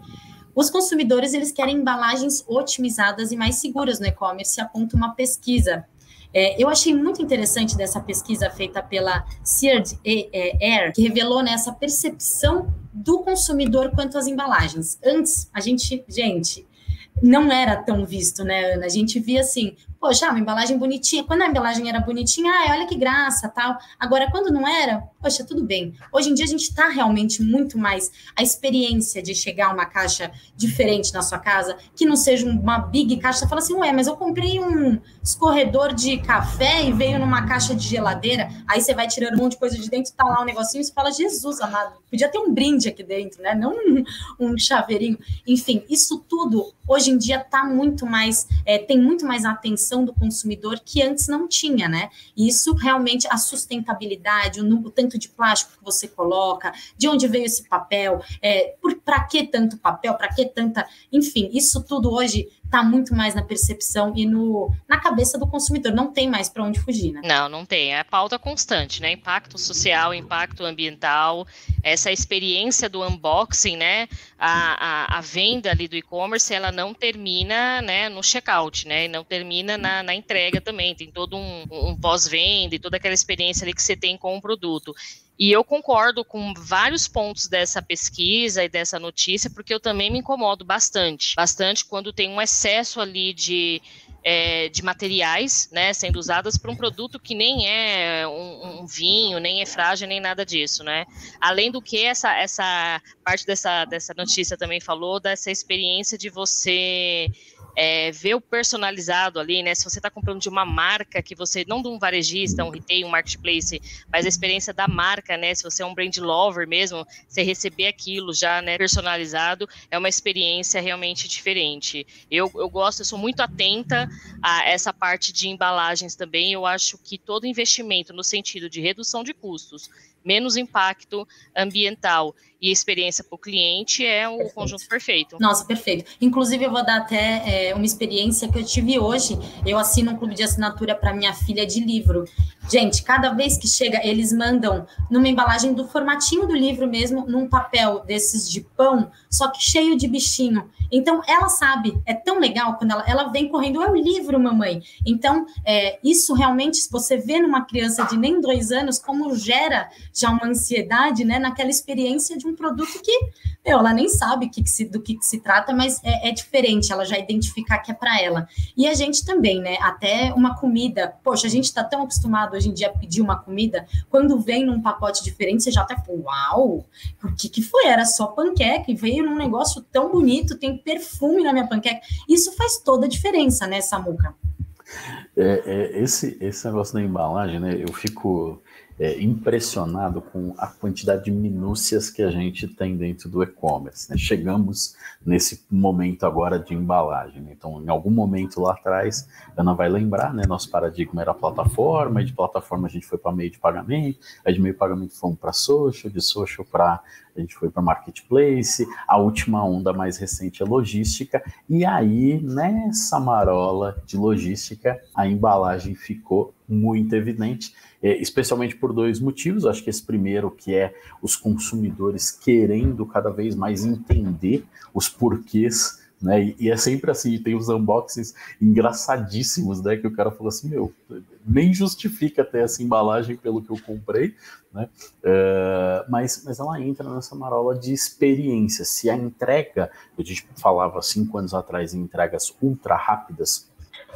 Os consumidores eles querem embalagens otimizadas e mais seguras no e-commerce, aponta uma pesquisa. É, eu achei muito interessante dessa pesquisa feita pela Seared Air, que revelou nessa né, percepção do consumidor quanto às embalagens. Antes, a gente, gente, não era tão visto, né, Ana? A gente via assim, poxa, uma embalagem bonitinha. Quando a embalagem era bonitinha, ai, olha que graça, tal. Agora, quando não era, poxa, tudo bem. Hoje em dia a gente está realmente muito mais a experiência de chegar uma caixa diferente na sua casa, que não seja uma big caixa. Você fala assim, ué, mas eu comprei um escorredor de café e veio numa caixa de geladeira. Aí você vai tirando um monte de coisa de dentro, tá lá um negocinho e você fala, Jesus amado, podia ter um brinde aqui dentro, né? Não um, um chaveirinho. Enfim, isso tudo hoje em dia tá muito mais, é, tem muito mais atenção do consumidor que antes não tinha, né? E isso realmente, a sustentabilidade, o, o tanto de plástico que você coloca, de onde veio esse papel, é, para que tanto papel, para que tanta. Enfim, isso tudo hoje está muito mais na percepção e no, na cabeça do consumidor. Não tem mais para onde fugir, né? Não, não tem. É a pauta constante, né? Impacto social, impacto ambiental, essa experiência do unboxing, né? A, a, a venda ali do e-commerce, ela não termina né, no checkout, né? Não termina na, na entrega também. Tem todo um, um pós-venda e toda aquela experiência ali que você tem com o produto. E eu concordo com vários pontos dessa pesquisa e dessa notícia, porque eu também me incomodo bastante. Bastante quando tem um excesso ali de, é, de materiais né, sendo usadas para um produto que nem é um, um, vinho, nem é frágil, nem nada disso. Né? Além do que, essa, essa parte dessa, dessa notícia também falou dessa experiência de você é, ver o personalizado ali, né? Se você está comprando de uma marca que você, não de um varejista, um retail, um marketplace, mas a experiência da marca, né? Se você é um brand lover mesmo, você receber aquilo já, né, personalizado, é uma experiência realmente diferente. Eu, eu gosto, eu sou muito atenta a essa parte de embalagens também. Eu acho que todo investimento no sentido de redução de custos, menos impacto ambiental e experiência para o cliente é o perfeito. conjunto perfeito. Nossa, perfeito. Inclusive, eu vou dar até é, uma experiência que eu tive hoje. Eu assino um clube de assinatura para minha filha de livro. Gente, cada vez que chega, eles mandam numa embalagem do formatinho do livro mesmo, num papel desses de pão, só que cheio de bichinho. Então, ela sabe, é tão legal quando ela, ela vem correndo, é o livro, mamãe. Então, é, isso realmente, se você vê numa criança de nem dois anos, como gera já uma ansiedade, né, naquela experiência de um produto que, meu, ela nem sabe que que se, do que, que, se trata, mas é, é, diferente, ela já identificar que é para ela. E a gente também, né, até uma comida, poxa, a gente está tão acostumado hoje em dia a pedir uma comida, quando vem num pacote diferente, você já até, uau, o que que foi? Era só panqueca, e veio num negócio tão bonito, tem perfume na minha panqueca. Isso faz toda a diferença, né, Samuca? É, é, esse, esse negócio da embalagem, né? Eu fico é, impressionado com a quantidade de minúcias que a gente tem dentro do e-commerce. Né? Chegamos nesse momento agora de embalagem. Né? Então, em algum momento lá atrás, Ana vai lembrar, né? Nosso paradigma era plataforma, e de plataforma a gente foi para meio de pagamento, aí de meio de pagamento fomos para social, de social para a gente foi para marketplace, a última onda mais recente é logística, e aí nessa marola de logística a embalagem ficou muito evidente especialmente por dois motivos. Acho que esse primeiro, que é os consumidores querendo cada vez mais entender os porquês né? E, e, é sempre assim, tem os unboxings engraçadíssimos, né? Que o cara falou assim, meu, nem justifica ter essa embalagem pelo que eu comprei, né? Uh, mas, mas ela entra nessa marola de experiência. Se a entrega, a gente falava cinco anos atrás em entregas ultra rápidas,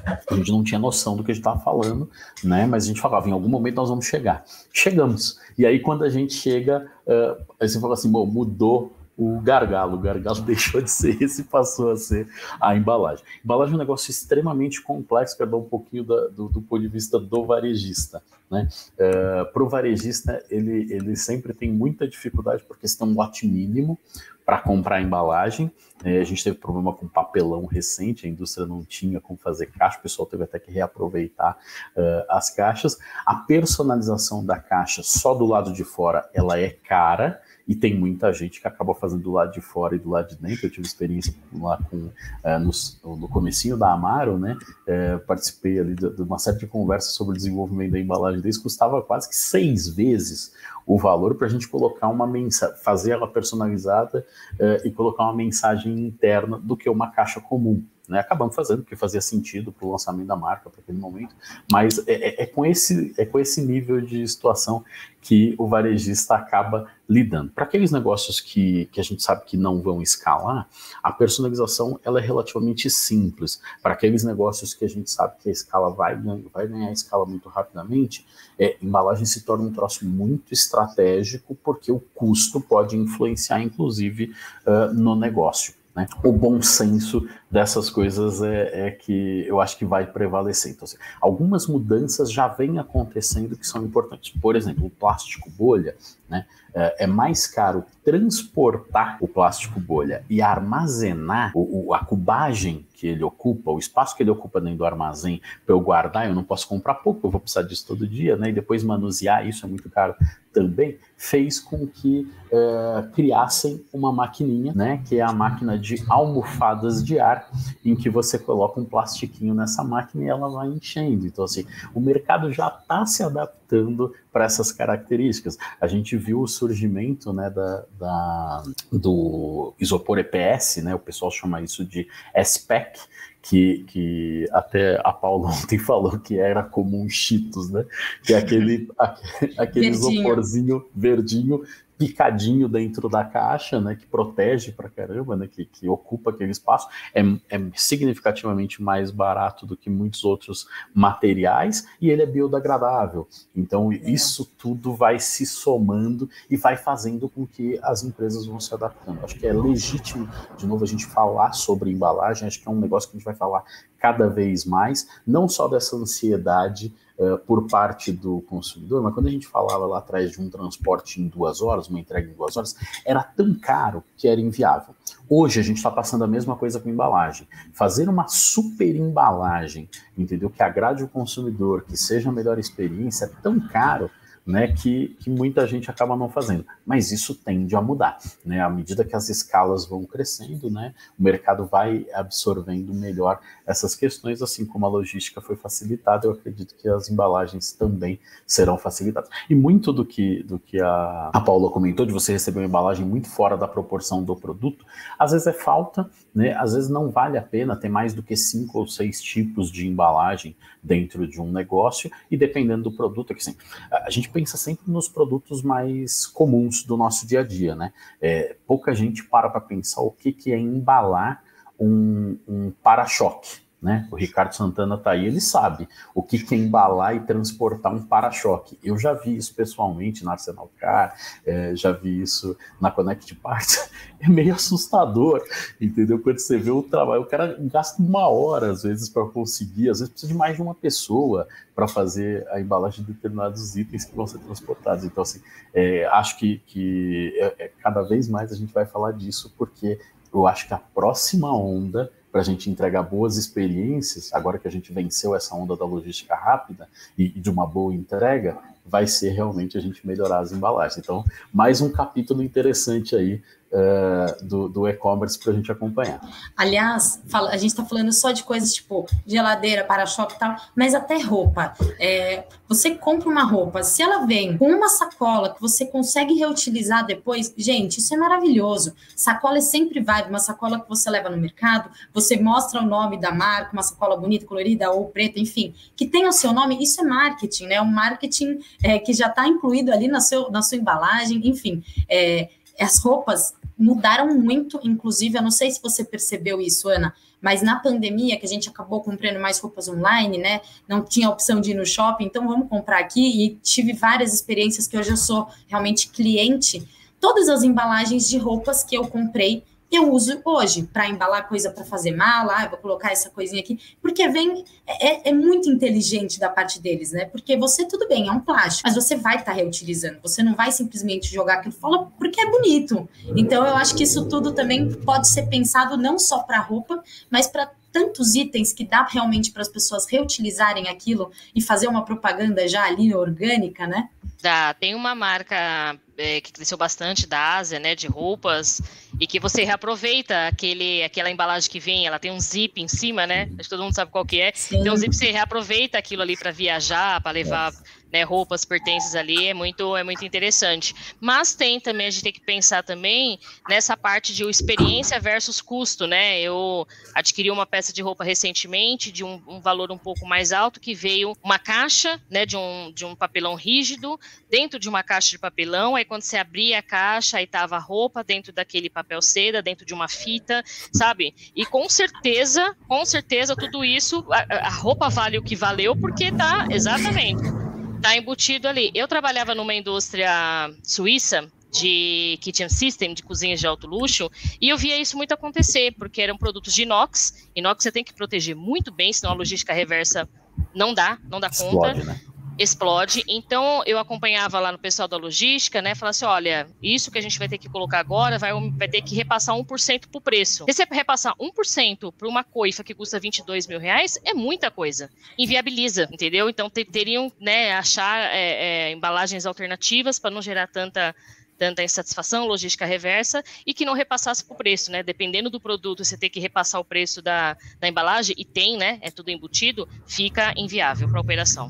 a gente não tinha noção do que a gente estava falando, né? Mas a gente falava, em algum momento nós vamos chegar. Chegamos. E aí, quando a gente chega, uh, aí você fala assim, mudou o gargalo. O gargalo deixou de ser esse e passou a ser a embalagem. Embalagem é um negócio extremamente complexo, que dar um pouquinho da, do, do, ponto de vista do varejista. Né? É, Para o varejista, ele, ele sempre tem muita dificuldade porque você tem um lote mínimo para comprar embalagem. É, a gente teve problema com papelão recente, a indústria não tinha como fazer caixa, o pessoal teve até que reaproveitar uh, as caixas. A personalização da caixa só do lado de fora, ela é cara, e tem muita gente que acaba fazendo do lado de fora e do lado de dentro. Eu tive experiência lá com, é, no, no comecinho da Amaro, né? É, participei ali de, de, uma série de conversas sobre o desenvolvimento da embalagem deles, custava quase que seis vezes o valor para a gente colocar uma mensagem, fazer ela personalizada é, e colocar uma mensagem interna do que uma caixa comum. Né, acabamos fazendo, porque fazia sentido para o lançamento da marca para aquele momento, mas é, é, é, com esse, é com esse nível de situação que o varejista acaba lidando. Para aqueles negócios que, que a gente sabe que não vão escalar, a personalização ela é relativamente simples. Para aqueles negócios que a gente sabe que a escala vai, vai ganhar escala muito rapidamente, é, embalagem se torna um troço muito estratégico, porque o custo pode influenciar, inclusive, uh, no negócio. Né? O bom senso dessas coisas é, é, que eu acho que vai prevalecer. Então, assim, algumas mudanças já vêm acontecendo que são importantes. Por exemplo, o plástico bolha, né? É, é mais caro transportar o plástico bolha e armazenar o, o, a cubagem que ele ocupa, o espaço que ele ocupa dentro do armazém para eu guardar, eu não posso comprar pouco, eu vou precisar disso todo dia, né? E depois manusear isso é muito caro também, fez com que é, criassem uma maquininha, né? Que é a máquina de almofadas de ar, em que você coloca um plastiquinho nessa máquina e ela vai enchendo. Então, assim, o mercado já está se adaptando para essas características. A gente viu o surgimento né, da, da, do isopor EPS, né? O pessoal chama isso de SPEC, que, que até a Paula ontem falou que era como um Cheetos, né? Que é aquele, aquele isoporzinho verdinho picadinho dentro da caixa, né, que protege para caramba, né, que, que, ocupa aquele espaço, é, é, significativamente mais barato do que muitos outros materiais e ele é biodegradável. Então isso tudo vai se somando e vai fazendo com que as empresas vão se adaptando. Acho que é legítimo, de novo, a gente falar sobre embalagem, acho que é um negócio que a gente vai falar cada vez mais, não só dessa ansiedade uh, por parte do consumidor, mas quando a gente falava lá atrás de um transporte em duas horas, uma entrega em duas horas, era tão caro que era inviável. Hoje a gente está passando a mesma coisa com embalagem. Fazer uma super embalagem, entendeu? Que agrade o consumidor, que seja a melhor experiência, é tão caro né, que, que muita gente acaba não fazendo. Mas isso tende a mudar, né? À medida que as escalas vão crescendo, né, o mercado vai absorvendo melhor essas questões, assim como a logística foi facilitada, eu acredito que as embalagens também serão facilitadas. E muito do que, do que a, a Paula comentou, de você receber uma embalagem muito fora da proporção do produto, às vezes é falta, né? Às vezes não vale a pena ter mais do que cinco ou seis tipos de embalagem dentro de um negócio, e dependendo do produto, é que assim, a gente pensa sempre nos produtos mais comuns do nosso dia a dia, né? É, pouca gente para para pensar o que, que é embalar um, um para-choque. Né? O Ricardo Santana está aí, ele sabe o que, que é embalar e transportar um para-choque. Eu já vi isso pessoalmente na Arsenal Car, é, já vi isso na Connect Parts. É meio assustador, entendeu? Quando você vê o trabalho, o cara gasta uma hora às vezes para conseguir, às vezes precisa de mais de uma pessoa para fazer a embalagem de determinados itens que vão ser transportados. Então, assim, é, acho que, que é, é cada vez mais a gente vai falar disso, porque eu acho que a próxima onda para a gente entregar boas experiências, agora que a gente venceu essa onda da logística rápida e, de uma boa entrega, vai ser realmente a gente melhorar as embalagens. Então, mais um capítulo interessante aí uh, do, do e-commerce para a gente acompanhar. Aliás, fala, a gente está falando só de coisas tipo geladeira, para-choque e tal, mas até roupa. É, você compra uma roupa, se ela vem com uma sacola que você consegue reutilizar depois, gente, isso é maravilhoso. Sacola é sempre válido, uma sacola que você leva no mercado, você mostra o nome da marca, uma sacola bonita, colorida ou preta, enfim, que tenha o seu nome, isso é marketing, né? Um marketing é, que já está incluído ali na, seu, na sua embalagem, enfim. É, as roupas mudaram muito, inclusive, eu não sei se você percebeu isso, Ana, mas na pandemia, que a gente acabou comprando mais roupas online, né? Não tinha opção de ir no shopping, então vamos comprar aqui. E tive várias experiências que hoje eu sou realmente cliente. Todas as embalagens de roupas que eu comprei eu uso hoje para embalar coisa para fazer mala, ah, vou colocar essa coisinha aqui, porque vem, é, é, muito inteligente da parte deles, né? Porque você, tudo bem, é um plástico, mas você vai estar tá reutilizando, você não vai simplesmente jogar aquilo fora porque é bonito. Então, eu acho que isso tudo também pode ser pensado não só para roupa, mas para tantos itens que dá realmente para as pessoas reutilizarem aquilo e fazer uma propaganda já ali orgânica, né? Dá, tem uma marca é, que cresceu bastante da Ásia, né, de roupas, e que você reaproveita aquele, aquela embalagem que vem, ela tem um zip em cima, né? Acho que todo mundo sabe qual que é. Sim. Tem um zip, você reaproveita aquilo ali para viajar, para levar né, roupas, pertences ali, é muito, é muito interessante. Mas tem também, a gente tem que pensar também nessa parte de experiência versus custo, né? Eu adquiri uma peça de roupa recentemente de um, um, valor um pouco mais alto que veio uma caixa, né, de um, de um papelão rígido dentro de uma caixa de papelão. Aí quando você abria a caixa, aí tava roupa dentro daquele papel seda, dentro de uma fita, sabe? E com certeza, com certeza tudo isso, a, a roupa vale o que valeu porque tá exatamente Tá embutido ali. Eu trabalhava numa indústria suíça de kitchen system, de cozinhas de alto luxo, e eu via isso muito acontecer, porque eram produtos de inox. Inox você tem que proteger muito bem, senão a logística reversa não dá, não dá Explode, conta. Né? Explode. Então eu acompanhava lá no pessoal da logística, né? Falava assim: olha, isso que a gente vai ter que colocar agora vai, vai ter que repassar 1% para o preço. Se você repassar 1% para uma coifa que custa 22 mil reais, é muita coisa. Inviabiliza, entendeu? Então teriam, né, achar é, é, embalagens alternativas para não gerar tanta tanta insatisfação, logística reversa, e que não repassasse para o preço, né? Dependendo do produto, você ter que repassar o preço da, da embalagem, e tem, né? É tudo embutido, fica inviável para a operação.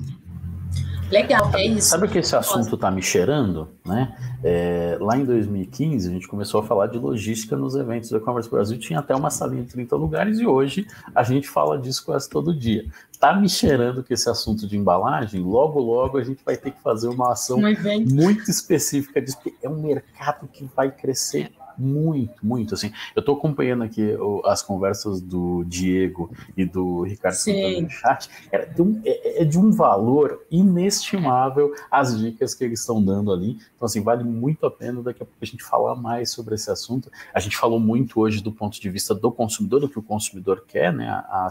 Legal, é isso. Sabe que esse assunto está me cheirando? Né? É, lá em 2015, a gente começou a falar de logística nos eventos do E-Commerce Brasil, tinha até uma salinha de 30 lugares, e hoje a gente fala disso quase todo dia. Tá me cheirando que esse assunto de embalagem, logo, logo a gente vai ter que fazer uma ação um muito específica disso, porque é um mercado que vai crescer muito, muito, assim. Eu estou acompanhando aqui as conversas do Diego e do Ricardo no chat. É de, um, é, é de, um, valor inestimável as dicas que eles estão dando ali. Então, assim, vale muito a pena daqui a pouco a gente falar mais sobre esse assunto. A gente falou muito hoje do ponto de vista do consumidor, do que o consumidor quer, né? A, a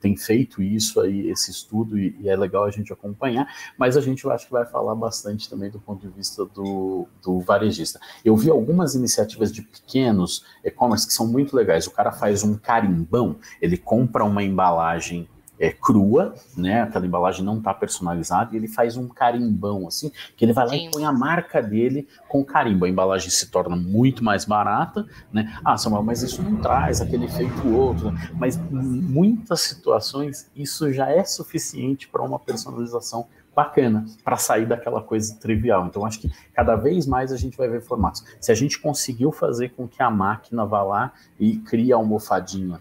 tem feito isso aí, esse estudo, e, e, é legal a gente acompanhar, mas a gente eu acho que vai falar bastante também do ponto de vista do, do varejista. Eu vi algumas iniciativas iniciativas de pequenos e-commerce que são muito legais. O cara faz um carimbão, ele compra uma embalagem é, crua, né? Aquela embalagem não está personalizada, e ele faz um carimbão assim, que ele vai lá Sim. e põe a marca dele com carimbo. A embalagem se torna muito mais barata, né? Ah, Samuel, mas isso não traz aquele efeito outro. Mas em muitas situações isso já é suficiente para uma personalização bacana para sair daquela coisa trivial. Então, acho que cada vez mais a gente vai ver formatos. Se a gente conseguiu fazer com que a máquina vá lá e crie a almofadinha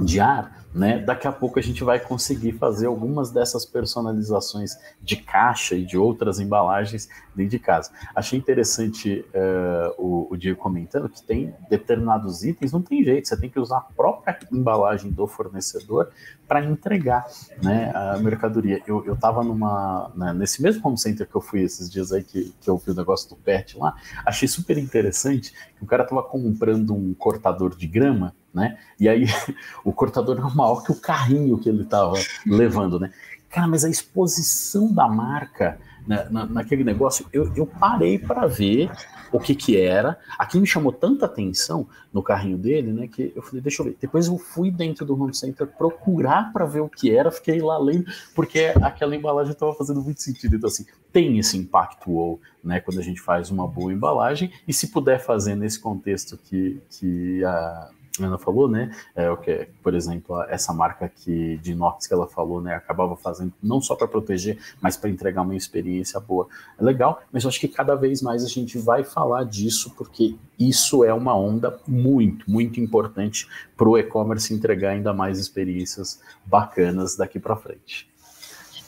de ar, né? Daqui a pouco a gente vai conseguir fazer algumas dessas personalizações de caixa e de outras embalagens dentro de casa. Achei interessante uh, o, o Diego comentando que tem determinados itens, não tem jeito, você tem que usar a própria embalagem do fornecedor para entregar né, a mercadoria. Eu estava numa né, nesse mesmo home center que eu fui esses dias aí que, que eu vi o negócio do pet lá, achei super interessante que o cara estava comprando um cortador de grama né? E aí o cortador era maior que o carrinho que ele estava levando, né? Cara, mas a exposição da marca né, na, naquele negócio, eu, eu parei para ver o que que era. Aqui me chamou tanta atenção no carrinho dele, né, que eu falei, deixa eu ver. Depois eu fui dentro do home center procurar para ver o que era, fiquei lá lendo, porque aquela embalagem estava fazendo muito sentido. Então, assim, tem esse impacto ou, né, quando a gente faz uma boa embalagem, e se puder fazer nesse contexto que, que a Ana falou, né? É o que, por exemplo, essa marca aqui de inox que ela falou, né? Acabava fazendo não só para proteger, mas para entregar uma experiência boa. É legal, mas eu acho que cada vez mais a gente vai falar disso porque isso é uma onda muito, muito importante para o e-commerce entregar ainda mais experiências bacanas daqui para frente.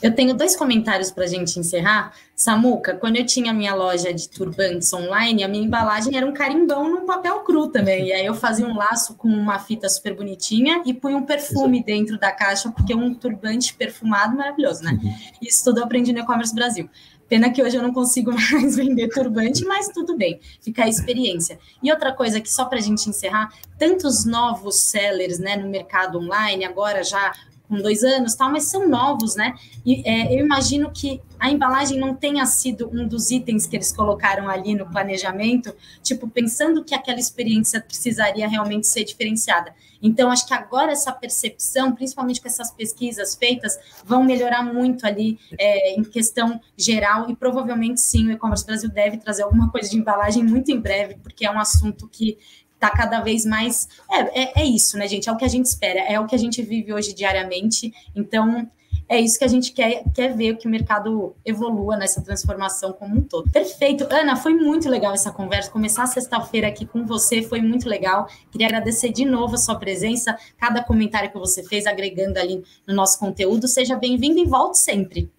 Eu tenho dois comentários para a gente encerrar. Samuca, quando eu tinha minha loja de turbantes online, a minha embalagem era um carimbão num papel cru também. E aí eu fazia um laço com uma fita super bonitinha e punha um perfume Exato. dentro da caixa, porque um turbante perfumado maravilhoso, né? Uhum. Isso tudo eu aprendi no e-commerce Brasil. Pena que hoje eu não consigo mais vender turbante, mas tudo bem, fica a experiência. E outra coisa que só para a gente encerrar, tantos novos sellers né, no mercado online, agora já com dois anos, tal, mas são novos, né? E é, eu imagino que a embalagem não tenha sido um dos itens que eles colocaram ali no planejamento, tipo, pensando que aquela experiência precisaria realmente ser diferenciada. Então, acho que agora essa percepção, principalmente com essas pesquisas feitas, vão melhorar muito ali é, em questão geral, e provavelmente sim, o E-Commerce Brasil deve trazer alguma coisa de embalagem muito em breve, porque é um assunto que está cada vez mais. É, é, é, isso, né, gente? É o que a gente espera, é o que a gente vive hoje diariamente. Então, é isso que a gente quer, quer ver que o mercado evolua nessa transformação como um todo. Perfeito. Ana, foi muito legal essa conversa. Começar sexta-feira aqui com você foi muito legal. Queria agradecer de novo a sua presença, cada comentário que você fez, agregando ali no nosso conteúdo. Seja bem-vindo e volte sempre.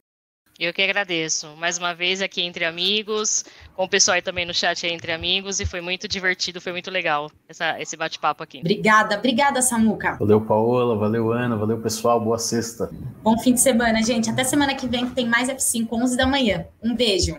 Eu que agradeço. Mais uma vez aqui entre amigos, com o pessoal aí também no chat entre amigos, e foi muito divertido, foi muito legal essa, esse bate-papo aqui. Obrigada, obrigada, Samuca. Valeu, Paola, valeu, Ana, valeu, pessoal, boa sexta. Bom fim de semana, gente. Até semana que vem que tem mais F5, 11 da manhã. Um beijo.